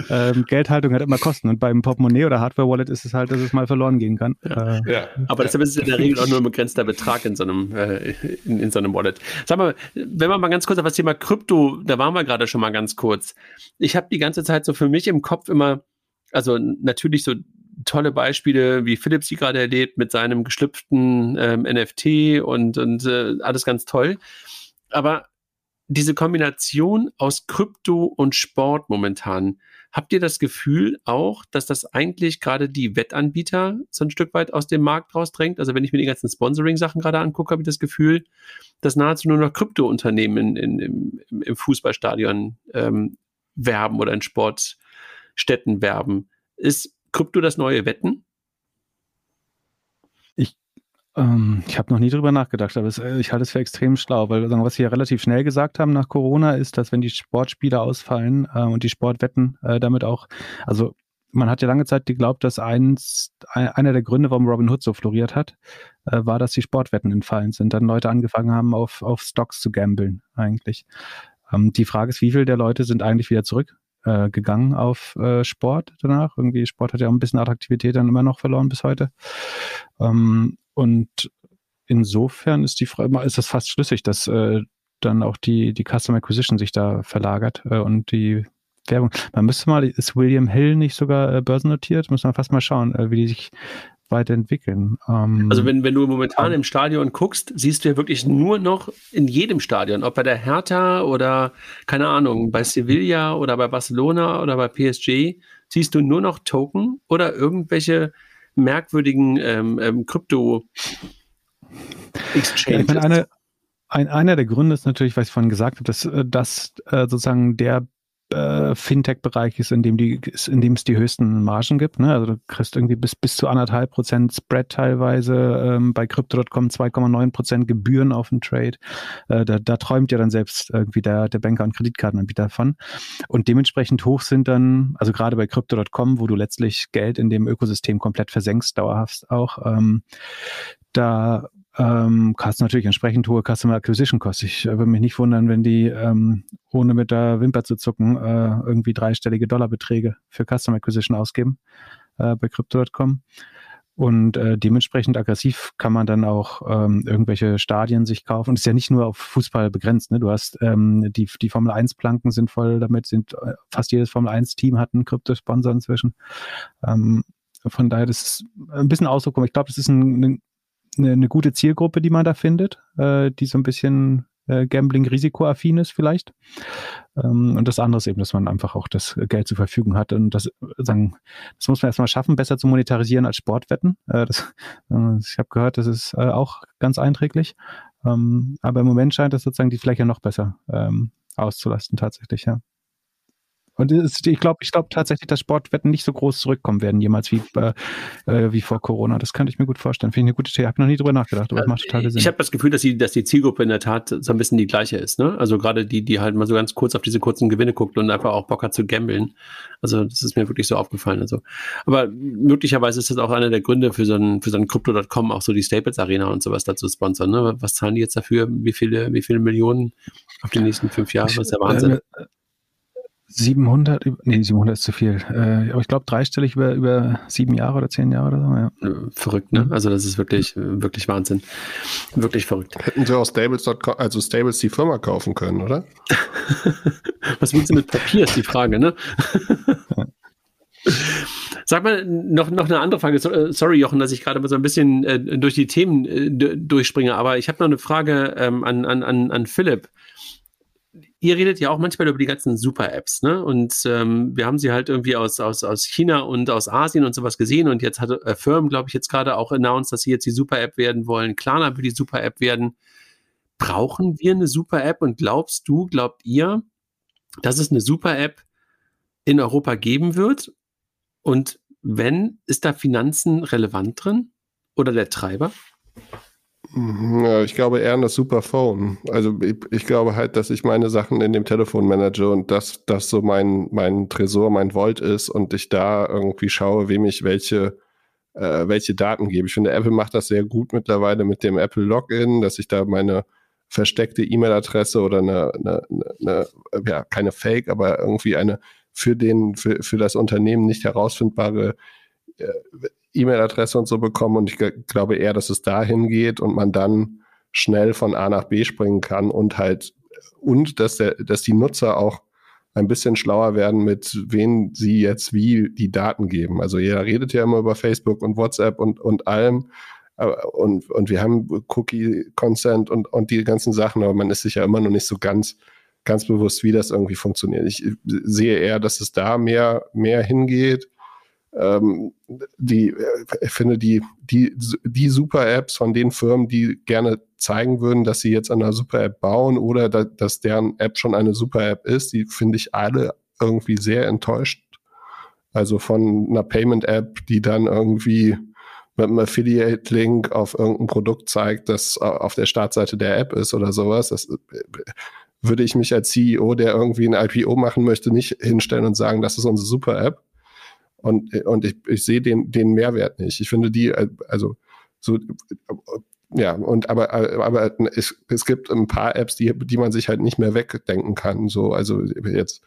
ähm, Geldhaltung hat immer Kosten und beim Portemonnaie oder Hardware-Wallet ist es halt, dass es mal verloren gehen kann. Ja. Äh, ja. Aber deshalb ist es in der Regel auch nur ein begrenzter Betrag in so einem, äh, in, in so einem Wallet. Sag mal, wenn wir mal ganz kurz auf das Thema Krypto, da waren wir gerade schon mal ganz kurz. Ich habe die ganze Zeit so für mich im Kopf immer, also natürlich so tolle Beispiele, wie Philipp sie gerade erlebt mit seinem geschlüpften ähm, NFT und, und äh, alles ganz toll. Aber diese Kombination aus Krypto und Sport momentan, habt ihr das Gefühl auch, dass das eigentlich gerade die Wettanbieter so ein Stück weit aus dem Markt rausdrängt? Also wenn ich mir die ganzen Sponsoring-Sachen gerade angucke, habe ich das Gefühl, dass nahezu nur noch Krypto-Unternehmen in, in, im, im Fußballstadion ähm, werben oder in Sportstätten werben. Ist Krypto das neue Wetten? Ich, ähm, ich habe noch nie drüber nachgedacht, aber es, äh, ich halte es für extrem schlau, weil was wir ja relativ schnell gesagt haben nach Corona ist, dass wenn die Sportspiele ausfallen äh, und die Sportwetten äh, damit auch, also man hat ja lange Zeit geglaubt, dass eins, einer der Gründe, warum Robin Hood so floriert hat, äh, war, dass die Sportwetten entfallen sind. Dann Leute angefangen haben, auf, auf Stocks zu gambeln, eigentlich. Ähm, die Frage ist, wie viele der Leute sind eigentlich wieder zurück äh, gegangen auf äh, Sport danach. Irgendwie Sport hat ja auch ein bisschen Attraktivität dann immer noch verloren bis heute. Ähm, und insofern ist die Frage, ist das fast schlüssig, dass äh, dann auch die, die Custom Acquisition sich da verlagert äh, und die Werbung. Man müsste mal, ist William Hill nicht sogar äh, börsennotiert? Muss man fast mal schauen, äh, wie die sich weiterentwickeln. Ähm, also wenn, wenn du momentan im Stadion guckst, siehst du ja wirklich nur noch in jedem Stadion, ob bei der Hertha oder, keine Ahnung, bei Sevilla oder bei Barcelona oder bei PSG, siehst du nur noch Token oder irgendwelche merkwürdigen ähm, ähm, Krypto-Exchanges. Ja, eine, ein, einer der Gründe ist natürlich, was ich vorhin gesagt habe, dass, äh, dass äh, sozusagen der äh, Fintech-Bereich ist, in dem die, in dem es die höchsten Margen gibt. Ne? Also du kriegst irgendwie bis, bis zu anderthalb Prozent Spread teilweise, ähm, bei Crypto.com 2,9 Prozent Gebühren auf den Trade. Äh, da, da träumt ja dann selbst irgendwie der, der Banker und Kreditkartenanbieter von. Und dementsprechend hoch sind dann, also gerade bei Crypto.com, wo du letztlich Geld in dem Ökosystem komplett versenkst, dauerhaft auch, ähm, da ähm, hast natürlich entsprechend hohe Customer Acquisition Costs. Ich äh, würde mich nicht wundern, wenn die, ähm, ohne mit der Wimper zu zucken, äh, irgendwie dreistellige Dollarbeträge für Customer Acquisition ausgeben äh, bei Crypto.com. Und äh, dementsprechend aggressiv kann man dann auch ähm, irgendwelche Stadien sich kaufen. Und es ist ja nicht nur auf Fußball begrenzt. Ne? Du hast ähm, die, die Formel 1-Planken sind voll, damit sind äh, fast jedes Formel 1-Team hat einen Kryptosponsor inzwischen. Ähm, von daher, das ist ein bisschen Ausdruck. Ich glaube, das ist ein, ein eine, eine gute Zielgruppe, die man da findet, äh, die so ein bisschen äh, Gambling-risikoaffin ist vielleicht. Ähm, und das andere ist eben, dass man einfach auch das Geld zur Verfügung hat. Und das, sagen, das muss man erstmal schaffen, besser zu monetarisieren als Sportwetten. Äh, das, äh, ich habe gehört, das ist äh, auch ganz einträglich. Ähm, aber im Moment scheint das sozusagen die Fläche noch besser ähm, auszulasten tatsächlich, ja. Und ist, ich glaube ich glaube tatsächlich, dass Sportwetten nicht so groß zurückkommen werden, jemals wie, äh, äh, wie vor Corona. Das könnte ich mir gut vorstellen. Finde ich eine gute Idee. Habe noch nie drüber nachgedacht, aber es macht total Sinn. Ich habe das Gefühl, dass die, dass die Zielgruppe in der Tat so ein bisschen die gleiche ist. Ne? Also gerade die, die halt mal so ganz kurz auf diese kurzen Gewinne guckt und einfach auch Bock hat zu gambeln. Also das ist mir wirklich so aufgefallen. Also, aber möglicherweise ist das auch einer der Gründe für so ein, für so ein Crypto.com, auch so die Staples Arena und sowas dazu sponsern. Ne? Was zahlen die jetzt dafür? Wie viele, wie viele Millionen auf die nächsten fünf Jahre? Das ist der Wahnsinn. Äh, 700, nee, 700 ist zu viel. Äh, aber ich glaube dreistellig über, über sieben Jahre oder zehn Jahre oder so. Ja. Äh, verrückt, ne? Also das ist wirklich, wirklich Wahnsinn. Wirklich verrückt. Hätten sie auch Stables.com, also Stables die Firma kaufen können, oder? Was willst du mit Papier, ist die Frage, ne? Sag mal, noch, noch eine andere Frage. Äh, sorry, Jochen, dass ich gerade mal so ein bisschen äh, durch die Themen äh, durchspringe, aber ich habe noch eine Frage ähm, an, an, an Philipp ihr redet ja auch manchmal über die ganzen Super-Apps, ne? Und ähm, wir haben sie halt irgendwie aus, aus, aus China und aus Asien und sowas gesehen. Und jetzt hat äh, Firmen, glaube ich, jetzt gerade auch announced, dass sie jetzt die Super-App werden wollen. Klarna will die Super-App werden. Brauchen wir eine Super-App? Und glaubst du, glaubt ihr, dass es eine Super-App in Europa geben wird? Und wenn, ist da Finanzen relevant drin? Oder der Treiber? Ja, ich glaube eher an das Superphone. Also ich, ich, glaube halt, dass ich meine Sachen in dem Telefon manage und dass das so mein, mein Tresor, mein Vault ist und ich da irgendwie schaue, wem ich welche, äh, welche Daten gebe. Ich finde, Apple macht das sehr gut mittlerweile mit dem Apple Login, dass ich da meine versteckte E-Mail-Adresse oder eine, eine, eine, ja, keine Fake, aber irgendwie eine für den, für, für das Unternehmen nicht herausfindbare äh, E-Mail-Adresse und so bekommen. Und ich glaube eher, dass es dahin geht und man dann schnell von A nach B springen kann und halt, und dass der, dass die Nutzer auch ein bisschen schlauer werden, mit wen sie jetzt wie die Daten geben. Also jeder redet ja immer über Facebook und WhatsApp und, und allem. Und, und wir haben Cookie Consent und, und die ganzen Sachen, aber man ist sich ja immer noch nicht so ganz, ganz bewusst, wie das irgendwie funktioniert. Ich sehe eher, dass es da mehr, mehr hingeht. Ähm, die, ich finde die, die, die Super-Apps von den Firmen, die gerne zeigen würden, dass sie jetzt an einer Super-App bauen oder da, dass deren App schon eine Super-App ist, die finde ich alle irgendwie sehr enttäuscht. Also von einer Payment-App, die dann irgendwie mit einem Affiliate-Link auf irgendein Produkt zeigt, das auf der Startseite der App ist oder sowas. Das äh, würde ich mich als CEO, der irgendwie ein IPO machen möchte, nicht hinstellen und sagen, das ist unsere Super-App. Und, und ich, ich sehe den, den Mehrwert nicht. Ich finde die, äh, also so, ja, und aber, aber es, es gibt ein paar Apps, die, die man sich halt nicht mehr wegdenken kann. So, also jetzt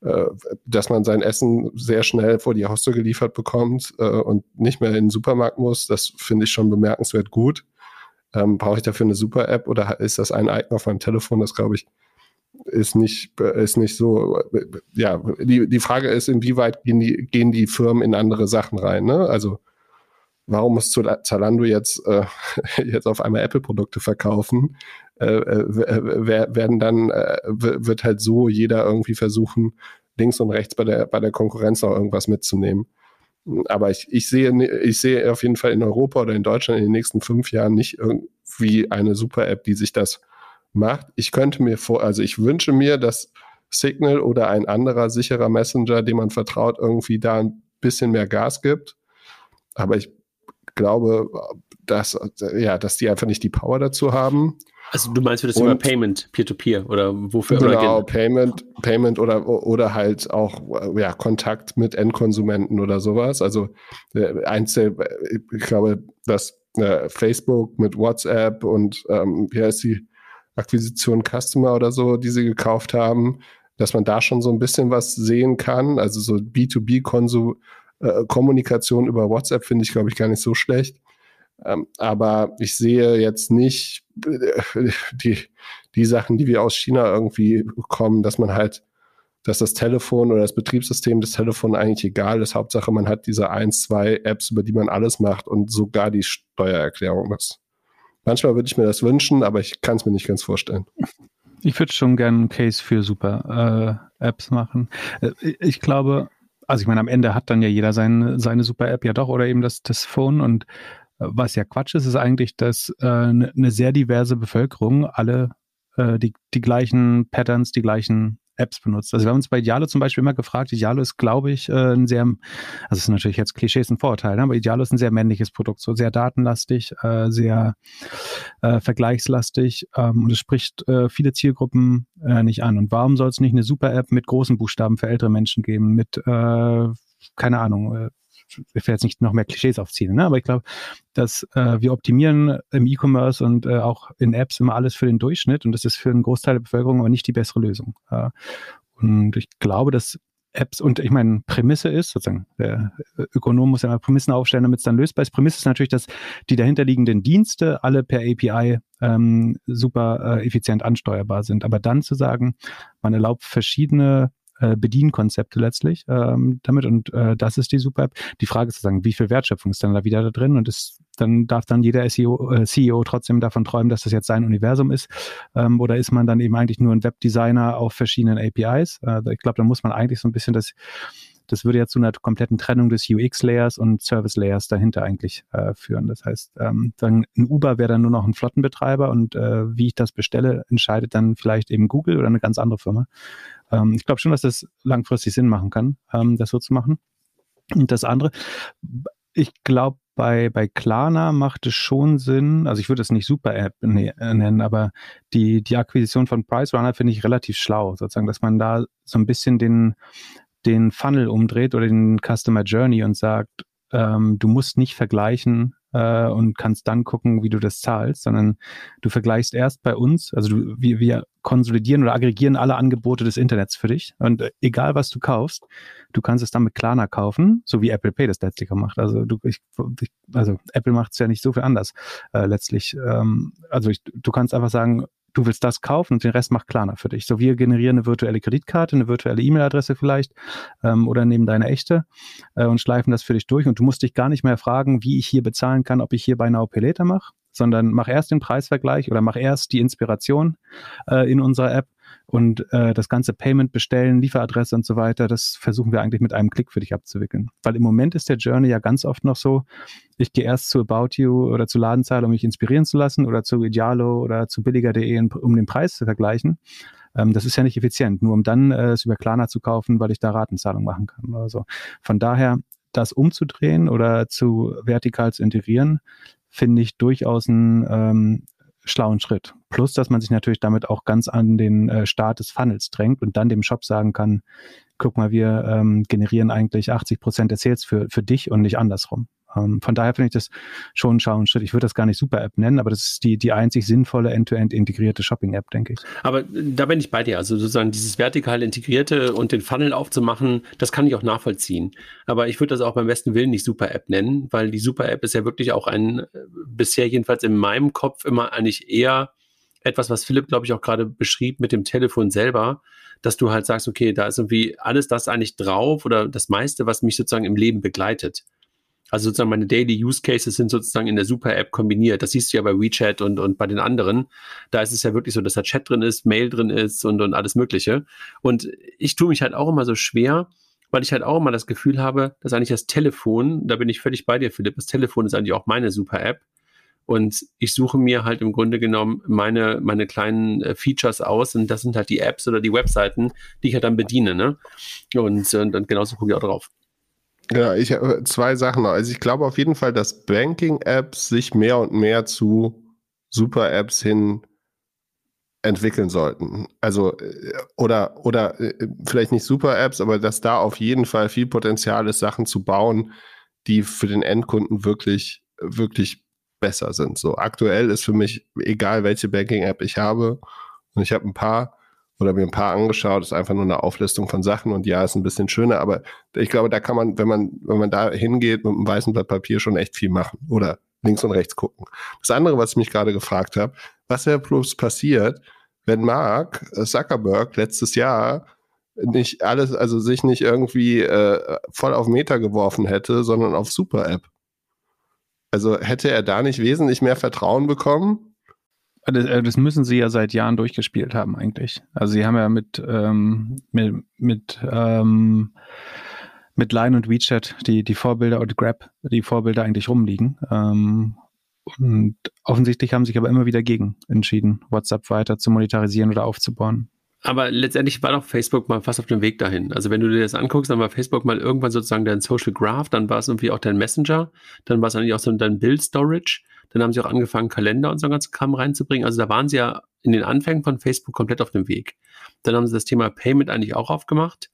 äh, dass man sein Essen sehr schnell vor die Haustür geliefert bekommt äh, und nicht mehr in den Supermarkt muss, das finde ich schon bemerkenswert gut. Ähm, Brauche ich dafür eine Super-App oder ist das ein Icon auf meinem Telefon? Das glaube ich ist nicht, ist nicht so, ja, die, die Frage ist, inwieweit gehen die, gehen die Firmen in andere Sachen rein, ne? Also, warum muss Zalando jetzt, äh, jetzt auf einmal Apple-Produkte verkaufen? Äh, äh, werden dann, äh, wird halt so jeder irgendwie versuchen, links und rechts bei der, bei der Konkurrenz noch irgendwas mitzunehmen. Aber ich, ich, sehe, ich sehe auf jeden Fall in Europa oder in Deutschland in den nächsten fünf Jahren nicht irgendwie eine Super-App, die sich das macht. Ich könnte mir vor, also ich wünsche mir, dass Signal oder ein anderer sicherer Messenger, dem man vertraut, irgendwie da ein bisschen mehr Gas gibt. Aber ich glaube, dass, ja, dass die einfach nicht die Power dazu haben. Also du meinst für das Thema Payment, Peer-to-Peer -Peer, oder wofür? Genau, oder Payment, Payment oder, oder halt auch ja, Kontakt mit Endkonsumenten oder sowas. Also äh, Einzel, ich glaube, dass äh, Facebook mit WhatsApp und ähm, wie heißt die Akquisition Customer oder so, die sie gekauft haben, dass man da schon so ein bisschen was sehen kann. Also so B2B-Kommunikation äh, über WhatsApp finde ich, glaube ich, gar nicht so schlecht. Ähm, aber ich sehe jetzt nicht äh, die, die Sachen, die wir aus China irgendwie kommen, dass man halt, dass das Telefon oder das Betriebssystem des Telefons eigentlich egal ist. Hauptsache, man hat diese ein, zwei Apps, über die man alles macht und sogar die Steuererklärung. Das, manchmal würde ich mir das wünschen, aber ich kann es mir nicht ganz vorstellen. Ich würde schon gerne einen Case für super äh, Apps machen. Äh, ich glaube, also ich meine, am Ende hat dann ja jeder seine, seine super App ja doch oder eben das, das Phone und was ja Quatsch ist, ist eigentlich, dass äh, eine ne sehr diverse Bevölkerung alle äh, die, die gleichen Patterns, die gleichen Apps benutzt. Also wir haben uns bei Idealo zum Beispiel immer gefragt, Idealo ist, glaube ich, äh, ein sehr, also es ist natürlich jetzt Klischees ein Vorurteil, ne? aber Idealo ist ein sehr männliches Produkt, so sehr datenlastig, äh, sehr äh, vergleichslastig ähm, und es spricht viele Zielgruppen nicht an. Und warum soll es nicht eine Super-App mit großen Buchstaben für ältere Menschen geben, mit, keine Ahnung, ich will jetzt nicht noch mehr Klischees aufziehen, ne? aber ich glaube, dass äh, wir optimieren im E-Commerce und äh, auch in Apps immer alles für den Durchschnitt und das ist für einen Großteil der Bevölkerung aber nicht die bessere Lösung. Äh, und ich glaube, dass Apps und ich meine, Prämisse ist, sozusagen, der Ökonom muss ja mal Prämissen aufstellen, damit es dann lösbar ist. Prämisse ist natürlich, dass die dahinterliegenden Dienste alle per API ähm, super äh, effizient ansteuerbar sind. Aber dann zu sagen, man erlaubt verschiedene äh, Bedienkonzepte letztlich ähm, damit und äh, das ist die Super App. Die Frage ist sozusagen, wie viel Wertschöpfung ist dann da wieder da drin und das, dann darf dann jeder SEO, äh, CEO trotzdem davon träumen, dass das jetzt sein Universum ist ähm, oder ist man dann eben eigentlich nur ein Webdesigner auf verschiedenen APIs? Äh, ich glaube, da muss man eigentlich so ein bisschen das das würde ja zu einer kompletten Trennung des UX-Layers und Service-Layers dahinter eigentlich äh, führen. Das heißt, ähm, dann ein Uber wäre dann nur noch ein Flottenbetreiber und äh, wie ich das bestelle, entscheidet dann vielleicht eben Google oder eine ganz andere Firma. Ähm, ich glaube schon, dass das langfristig Sinn machen kann, ähm, das so zu machen. Und das andere, ich glaube, bei, bei Klarna macht es schon Sinn, also ich würde es nicht Super-App ne, nennen, aber die, die Akquisition von PriceRunner finde ich relativ schlau, sozusagen, dass man da so ein bisschen den, den Funnel umdreht oder den Customer Journey und sagt, ähm, du musst nicht vergleichen, äh, und kannst dann gucken, wie du das zahlst, sondern du vergleichst erst bei uns, also du, wir, wir konsolidieren oder aggregieren alle Angebote des Internets für dich und äh, egal was du kaufst, du kannst es dann mit Klarna kaufen, so wie Apple Pay das letztlich macht. Also du, ich, ich, also Apple macht es ja nicht so viel anders äh, letztlich. Ähm, also ich, du kannst einfach sagen, du willst das kaufen und den Rest macht Klarna für dich. So, wir generieren eine virtuelle Kreditkarte, eine virtuelle E-Mail-Adresse vielleicht ähm, oder nehmen deine echte äh, und schleifen das für dich durch und du musst dich gar nicht mehr fragen, wie ich hier bezahlen kann, ob ich hier bei Now Pay Later mache, sondern mach erst den Preisvergleich oder mach erst die Inspiration äh, in unserer App und äh, das ganze Payment bestellen, Lieferadresse und so weiter, das versuchen wir eigentlich mit einem Klick für dich abzuwickeln. Weil im Moment ist der Journey ja ganz oft noch so, ich gehe erst zu About You oder zu Ladenzahl, um mich inspirieren zu lassen oder zu Idealo oder zu billiger.de, um den Preis zu vergleichen. Ähm, das ist ja nicht effizient, nur um dann äh, es über Klarna zu kaufen, weil ich da Ratenzahlung machen kann oder so. Von daher, das umzudrehen oder zu vertikal zu integrieren, finde ich durchaus ein ähm, schlauen Schritt. Plus, dass man sich natürlich damit auch ganz an den äh, Start des Funnels drängt und dann dem Shop sagen kann, guck mal, wir ähm, generieren eigentlich 80 Prozent der Sales für, für dich und nicht andersrum. Ähm, von daher finde ich das schon einen schlauen Schritt. Ich würde das gar nicht Super-App nennen, aber das ist die, die einzig sinnvolle end-to-end integrierte Shopping-App, denke ich. Aber da bin ich bei dir. Also sozusagen dieses vertikal integrierte und den Funnel aufzumachen, das kann ich auch nachvollziehen. Aber ich würde das auch beim besten Willen nicht Super-App nennen, weil die Super-App ist ja wirklich auch ein, äh, bisher jedenfalls in meinem Kopf immer eigentlich eher etwas, was Philipp, glaube ich, auch gerade beschrieb mit dem Telefon selber, dass du halt sagst, okay, da ist irgendwie alles das eigentlich drauf oder das meiste, was mich sozusagen im Leben begleitet. Also sozusagen meine Daily Use Cases sind sozusagen in der Super App kombiniert. Das siehst du ja bei WeChat und, und bei den anderen. Da ist es ja wirklich so, dass da Chat drin ist, Mail drin ist und, und alles Mögliche. Und ich tue mich halt auch immer so schwer, weil ich halt auch immer das Gefühl habe, dass eigentlich das Telefon, da bin ich völlig bei dir, Philipp, das Telefon ist eigentlich auch meine Super App. Und ich suche mir halt im Grunde genommen meine, meine kleinen äh, Features aus und das sind halt die Apps oder die Webseiten, die ich halt dann bediene. Ne? Und, und, und genauso gucke ich auch drauf. Ja, ich habe zwei Sachen noch. Also ich glaube auf jeden Fall, dass Banking-Apps sich mehr und mehr zu Super-Apps hin entwickeln sollten. Also äh, oder oder äh, vielleicht nicht Super-Apps, aber dass da auf jeden Fall viel Potenzial ist, Sachen zu bauen, die für den Endkunden wirklich wirklich besser sind. So aktuell ist für mich egal, welche Banking-App ich habe und ich habe ein paar oder mir ein paar angeschaut, ist einfach nur eine Auflistung von Sachen und ja, ist ein bisschen schöner, aber ich glaube, da kann man, wenn man, wenn man da hingeht mit einem weißen Blatt Papier schon echt viel machen oder links und rechts gucken. Das andere, was ich mich gerade gefragt habe, was wäre bloß passiert, wenn Mark Zuckerberg letztes Jahr nicht alles, also sich nicht irgendwie äh, voll auf Meta geworfen hätte, sondern auf Super App. Also hätte er da nicht wesentlich mehr Vertrauen bekommen? Das, äh, das, müssen sie ja seit Jahren durchgespielt haben, eigentlich. Also sie haben ja mit, ähm, mit, mit, ähm, mit Line und WeChat die, die Vorbilder und Grab, die Vorbilder eigentlich rumliegen. Ähm, und offensichtlich haben sich aber immer wieder gegen entschieden, WhatsApp weiter zu monetarisieren oder aufzubauen. Aber letztendlich war doch Facebook mal fast auf dem Weg dahin. Also wenn du dir das anguckst, dann war Facebook mal irgendwann sozusagen dein Social Graph, dann war es irgendwie auch dein Messenger, dann war es eigentlich auch so dein Build Storage dann haben sie auch angefangen, Kalender und so ganzen Kram reinzubringen. Also da waren sie ja in den Anfängen von Facebook komplett auf dem Weg. Dann haben sie das Thema Payment eigentlich auch aufgemacht.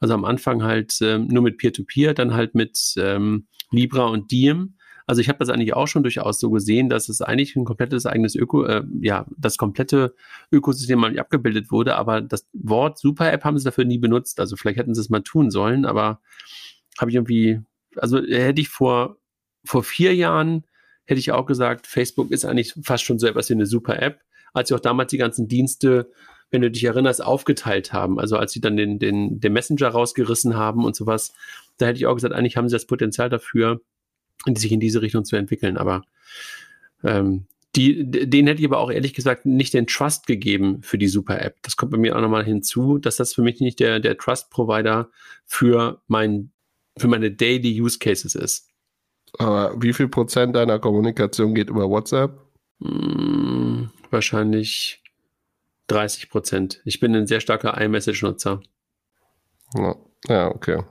Also am Anfang halt ähm, nur mit Peer-to-Peer, -Peer, dann halt mit ähm, Libra und Diem. Also ich habe das eigentlich auch schon durchaus so gesehen, dass es eigentlich ein komplettes eigenes Öko, äh, ja, das komplette Ökosystem abgebildet wurde, aber das Wort Super App haben sie dafür nie benutzt. Also vielleicht hätten sie es mal tun sollen, aber habe ich irgendwie, also hätte ich vor, vor vier Jahren hätte ich auch gesagt, Facebook ist eigentlich fast schon so etwas wie eine super App, als sie auch damals die ganzen Dienste, wenn du dich erinnerst, aufgeteilt haben. Also als sie dann den, den, den Messenger rausgerissen haben und sowas, da hätte ich auch gesagt, eigentlich haben sie das Potenzial dafür, sich in diese Richtung zu entwickeln. Aber ähm, die, denen hätte ich aber auch ehrlich gesagt nicht den Trust gegeben für die Super-App. Das kommt bei mir auch nochmal hinzu, dass das für mich nicht der, der Trust-Provider für, mein, für meine Daily Use Cases ist. Aber wie viel Prozent deiner Kommunikation geht über WhatsApp? Hm, wahrscheinlich 30 Prozent. Ich bin ein sehr starker iMessage-Nutzer. Ja, okay.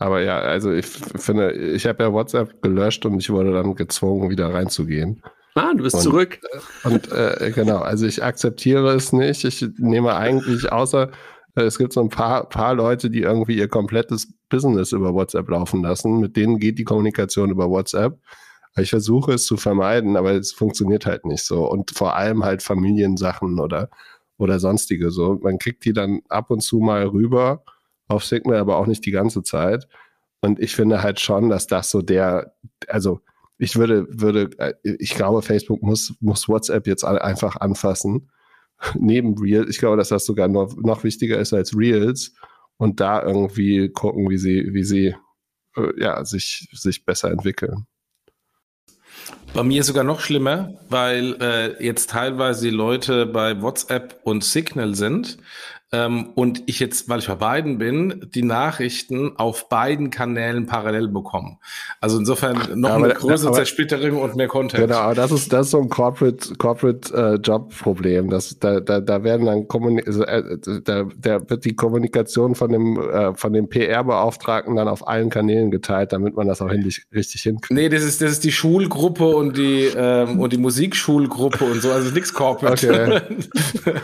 Aber ja, also ich finde, ich habe ja WhatsApp gelöscht und ich wurde dann gezwungen, wieder reinzugehen. Ah, du bist und, zurück. Und äh, genau, also ich akzeptiere es nicht. Ich nehme eigentlich außer äh, es gibt so ein paar, paar Leute, die irgendwie ihr komplettes Business über WhatsApp laufen lassen. Mit denen geht die Kommunikation über WhatsApp. Ich versuche es zu vermeiden, aber es funktioniert halt nicht so. Und vor allem halt Familiensachen oder, oder sonstige so. Man kriegt die dann ab und zu mal rüber auf Signal, aber auch nicht die ganze Zeit. Und ich finde halt schon, dass das so der, also ich würde, würde, äh, ich glaube, Facebook muss, muss WhatsApp jetzt einfach anfassen neben Reels. Ich glaube, dass das sogar noch, noch wichtiger ist als Reels und da irgendwie gucken, wie sie, wie sie äh, ja, sich, sich besser entwickeln. Bei mir sogar noch schlimmer, weil äh, jetzt teilweise die Leute bei WhatsApp und Signal sind ähm, und ich jetzt, weil ich bei beiden bin, die Nachrichten auf beiden Kanälen parallel bekomme. Also insofern noch ja, eine größere aber, Zersplitterung und mehr Content. Genau, aber das ist, das ist so ein Corporate, Corporate äh, Job-Problem. Das, da, da, da werden dann Kommunik also, äh, da, da wird die Kommunikation von dem, äh, von dem PR-Beauftragten dann auf allen Kanälen geteilt, damit man das auch richtig, richtig hinkriegt. Nee, das ist, das ist die Schulgruppe und die, ähm, und die Musikschulgruppe und so, also nichts Corporate. Okay.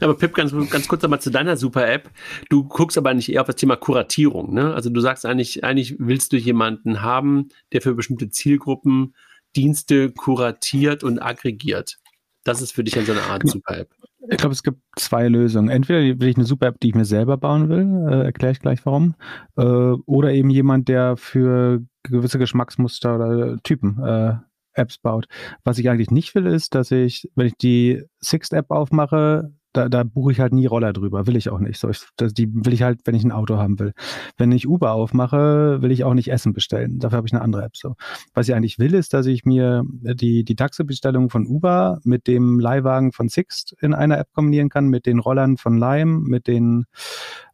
aber Pip, ganz, ganz ganz kurz nochmal zu deiner Super-App. Du guckst aber nicht eher auf das Thema Kuratierung. Ne? Also du sagst eigentlich, eigentlich willst du jemanden haben, der für bestimmte Zielgruppen Dienste kuratiert und aggregiert. Das ist für dich dann so eine Art Super-App. Ich glaube, es gibt zwei Lösungen. Entweder will ich eine Super-App, die ich mir selber bauen will, äh, erkläre ich gleich warum, äh, oder eben jemand, der für gewisse Geschmacksmuster oder Typen äh, Apps baut. Was ich eigentlich nicht will, ist, dass ich, wenn ich die Sixt-App aufmache, da, da buche ich halt nie Roller drüber, will ich auch nicht. So, ich, das, die will ich halt, wenn ich ein Auto haben will. Wenn ich Uber aufmache, will ich auch nicht Essen bestellen. Dafür habe ich eine andere App. So. Was ich eigentlich will, ist, dass ich mir die, die Taxibestellung von Uber mit dem Leihwagen von Sixt in einer App kombinieren kann, mit den Rollern von Lime, mit den,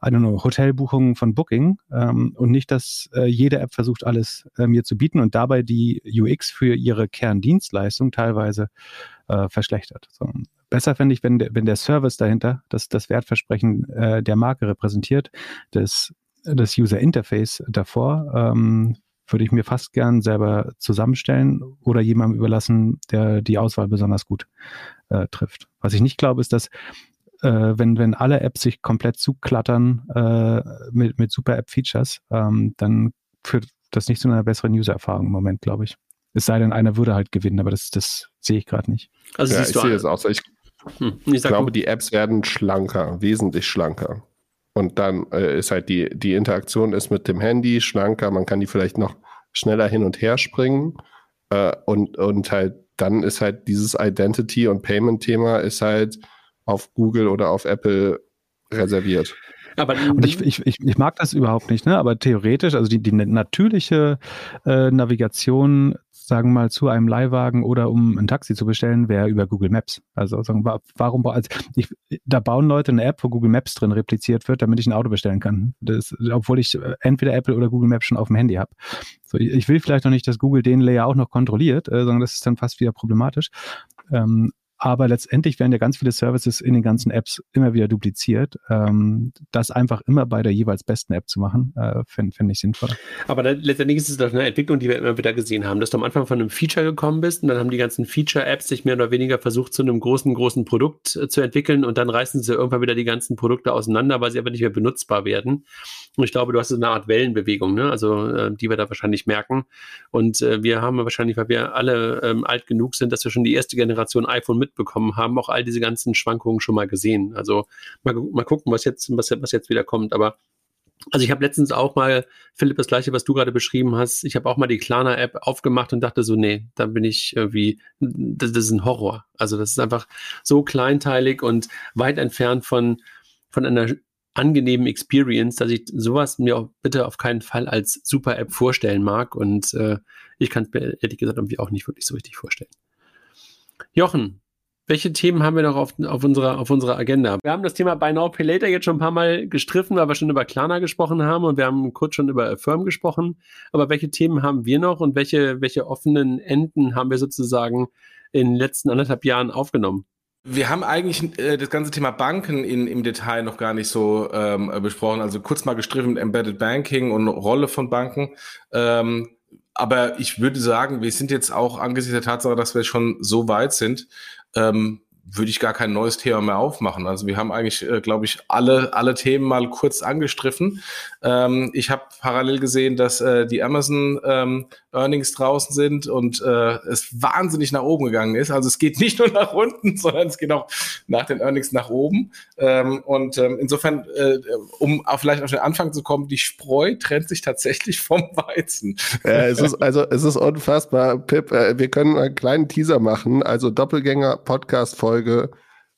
I don't know, Hotelbuchungen von Booking ähm, und nicht, dass äh, jede App versucht, alles äh, mir zu bieten und dabei die UX für ihre Kerndienstleistung teilweise äh, verschlechtert. So. Besser fände ich, wenn der, wenn der Service dahinter das, das Wertversprechen äh, der Marke repräsentiert, das, das User Interface davor, ähm, würde ich mir fast gern selber zusammenstellen oder jemandem überlassen, der die Auswahl besonders gut äh, trifft. Was ich nicht glaube, ist, dass äh, wenn, wenn alle Apps sich komplett zuklattern äh, mit, mit super App-Features, ähm, dann führt das nicht zu einer besseren User-Erfahrung im Moment, glaube ich. Es sei denn, einer würde halt gewinnen, aber das, das sehe ich gerade nicht. Also ja, ich sehe es auch so. Ich, hm, ich glaube, die Apps werden schlanker, wesentlich schlanker. Und dann äh, ist halt die, die Interaktion ist mit dem Handy schlanker, man kann die vielleicht noch schneller hin und her springen. Äh, und, und halt dann ist halt dieses Identity- und Payment-Thema ist halt auf Google oder auf Apple reserviert. Aber und ich, ich, ich, ich mag das überhaupt nicht, ne? aber theoretisch, also die, die natürliche äh, Navigation sagen mal, zu einem Leihwagen oder um ein Taxi zu bestellen, wäre über Google Maps. Also sagen, warum, also ich, da bauen Leute eine App, wo Google Maps drin repliziert wird, damit ich ein Auto bestellen kann. Das, obwohl ich äh, entweder Apple oder Google Maps schon auf dem Handy habe. So, ich, ich will vielleicht noch nicht, dass Google den Layer auch noch kontrolliert, äh, sondern das ist dann fast wieder problematisch. Ähm, aber letztendlich werden ja ganz viele Services in den ganzen Apps immer wieder dupliziert. Ähm, das einfach immer bei der jeweils besten App zu machen, äh, finde find ich sinnvoll. Aber da, letztendlich ist es doch eine Entwicklung, die wir immer wieder gesehen haben, dass du am Anfang von einem Feature gekommen bist und dann haben die ganzen Feature-Apps sich mehr oder weniger versucht, zu einem großen, großen Produkt äh, zu entwickeln und dann reißen sie irgendwann wieder die ganzen Produkte auseinander, weil sie aber nicht mehr benutzbar werden. Und ich glaube, du hast so eine Art Wellenbewegung, ne? also äh, die wir da wahrscheinlich merken. Und äh, wir haben wahrscheinlich, weil wir alle ähm, alt genug sind, dass wir schon die erste Generation iPhone mitbekommen haben, auch all diese ganzen Schwankungen schon mal gesehen. Also mal, mal gucken, was jetzt, was, was jetzt wieder kommt. Aber also ich habe letztens auch mal, Philipp, das gleiche, was du gerade beschrieben hast, ich habe auch mal die Klarna-App aufgemacht und dachte so, nee, da bin ich irgendwie, das, das, ist ein Horror. Also das ist einfach so kleinteilig und weit entfernt von, von einer angenehmen Experience, dass ich sowas mir auch bitte auf keinen Fall als Super-App vorstellen mag. Und äh, ich kann es mir ehrlich gesagt irgendwie auch nicht wirklich so richtig vorstellen. Jochen, welche Themen haben wir noch auf, auf, unserer, auf unserer Agenda? Wir haben das Thema Buy Now Pay Later jetzt schon ein paar Mal gestriffen, weil wir schon über Klarna gesprochen haben und wir haben kurz schon über Affirm gesprochen. Aber welche Themen haben wir noch und welche, welche offenen Enden haben wir sozusagen in den letzten anderthalb Jahren aufgenommen? Wir haben eigentlich äh, das ganze Thema Banken in, im Detail noch gar nicht so ähm, besprochen. Also kurz mal gestriffen mit Embedded Banking und Rolle von Banken. Ähm, aber ich würde sagen, wir sind jetzt auch angesichts der Tatsache, dass wir schon so weit sind, ähm, würde ich gar kein neues Thema mehr aufmachen. Also wir haben eigentlich, äh, glaube ich, alle, alle Themen mal kurz angestriffen. Ähm, ich habe parallel gesehen, dass äh, die Amazon ähm, Earnings draußen sind und äh, es wahnsinnig nach oben gegangen ist. Also es geht nicht nur nach unten, sondern es geht auch nach den Earnings nach oben. Ähm, und ähm, insofern, äh, um auch vielleicht auf den Anfang zu kommen, die Spreu trennt sich tatsächlich vom Weizen. Ja, es ist, also es ist unfassbar, Pip. Äh, wir können einen kleinen Teaser machen. Also Doppelgänger-Podcast-Folge,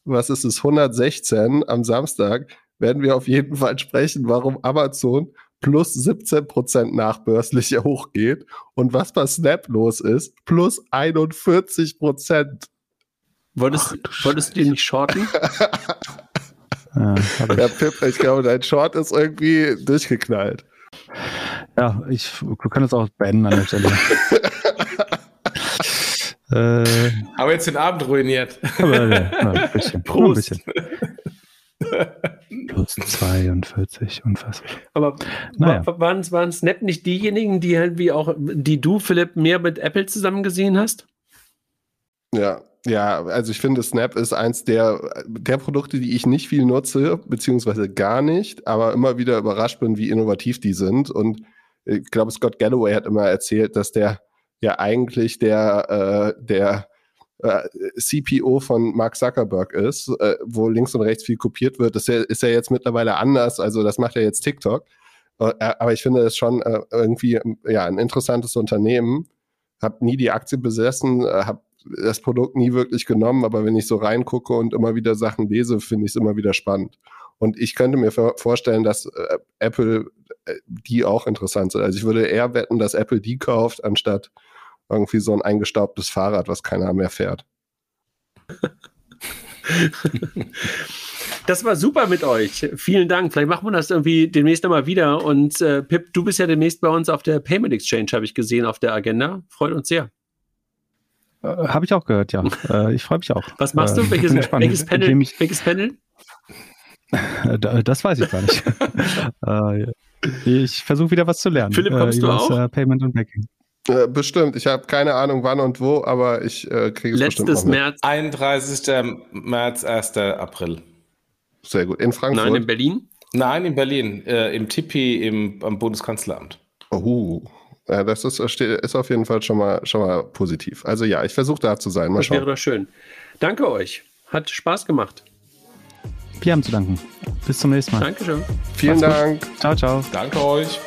was ist es, 116 am Samstag werden wir auf jeden Fall sprechen, warum Amazon plus 17 Prozent nachbörslich hochgeht und was bei Snap los ist, plus 41 Prozent. Wolltest, wolltest du die nicht shorten? ja, ja, Pip, ich glaube, dein Short ist irgendwie durchgeknallt. Ja, ich kann es auch beenden an der Stelle. äh, Aber jetzt den Abend ruiniert. Aber, ja, ein bisschen. Prost. Ein bisschen. Plus 42, unfassbar. Aber naja. waren, waren Snap nicht diejenigen, die halt wie auch, die du, Philipp, mehr mit Apple zusammen gesehen hast? Ja, ja, also ich finde, Snap ist eins der, der Produkte, die ich nicht viel nutze, beziehungsweise gar nicht, aber immer wieder überrascht bin, wie innovativ die sind. Und ich glaube, Scott Galloway hat immer erzählt, dass der ja eigentlich der, äh, der äh, CPO von Mark Zuckerberg ist, äh, wo links und rechts viel kopiert wird. Das ist ja jetzt mittlerweile anders, also das macht ja jetzt TikTok. Äh, aber ich finde es schon äh, irgendwie ja, ein interessantes Unternehmen. Hab nie die Aktie besessen, äh, hab das Produkt nie wirklich genommen, aber wenn ich so reingucke und immer wieder Sachen lese, finde ich es immer wieder spannend. Und ich könnte mir vorstellen, dass äh, Apple äh, die auch interessant sind. Also ich würde eher wetten, dass Apple die kauft, anstatt irgendwie so ein eingestaubtes Fahrrad, was keiner mehr fährt. Das war super mit euch. Vielen Dank. Vielleicht machen wir das irgendwie demnächst einmal wieder. Und äh, Pip, du bist ja demnächst bei uns auf der Payment Exchange, habe ich gesehen, auf der Agenda. Freut uns sehr. Äh, habe ich auch gehört, ja. äh, ich freue mich auch. Was machst du? Äh, welches, welches Panel? welches Panel? das weiß ich gar nicht. Äh, ich versuche wieder was zu lernen. Philipp, kommst du auch? Payment und Banking. Äh, bestimmt. Ich habe keine Ahnung, wann und wo, aber ich äh, kriege es Letztes bestimmt noch März. 31. März, 1. April. Sehr gut. In Frankfurt? Nein, in Berlin? Nein, in Berlin. Äh, Im Tipi im, am Bundeskanzleramt. Oh, ja, das ist, ist auf jeden Fall schon mal, schon mal positiv. Also ja, ich versuche da zu sein. Mal das schauen. wäre doch schön. Danke euch. Hat Spaß gemacht. Wir haben zu danken. Bis zum nächsten Mal. Dankeschön. Vielen Dank. Ciao, ciao. Danke euch.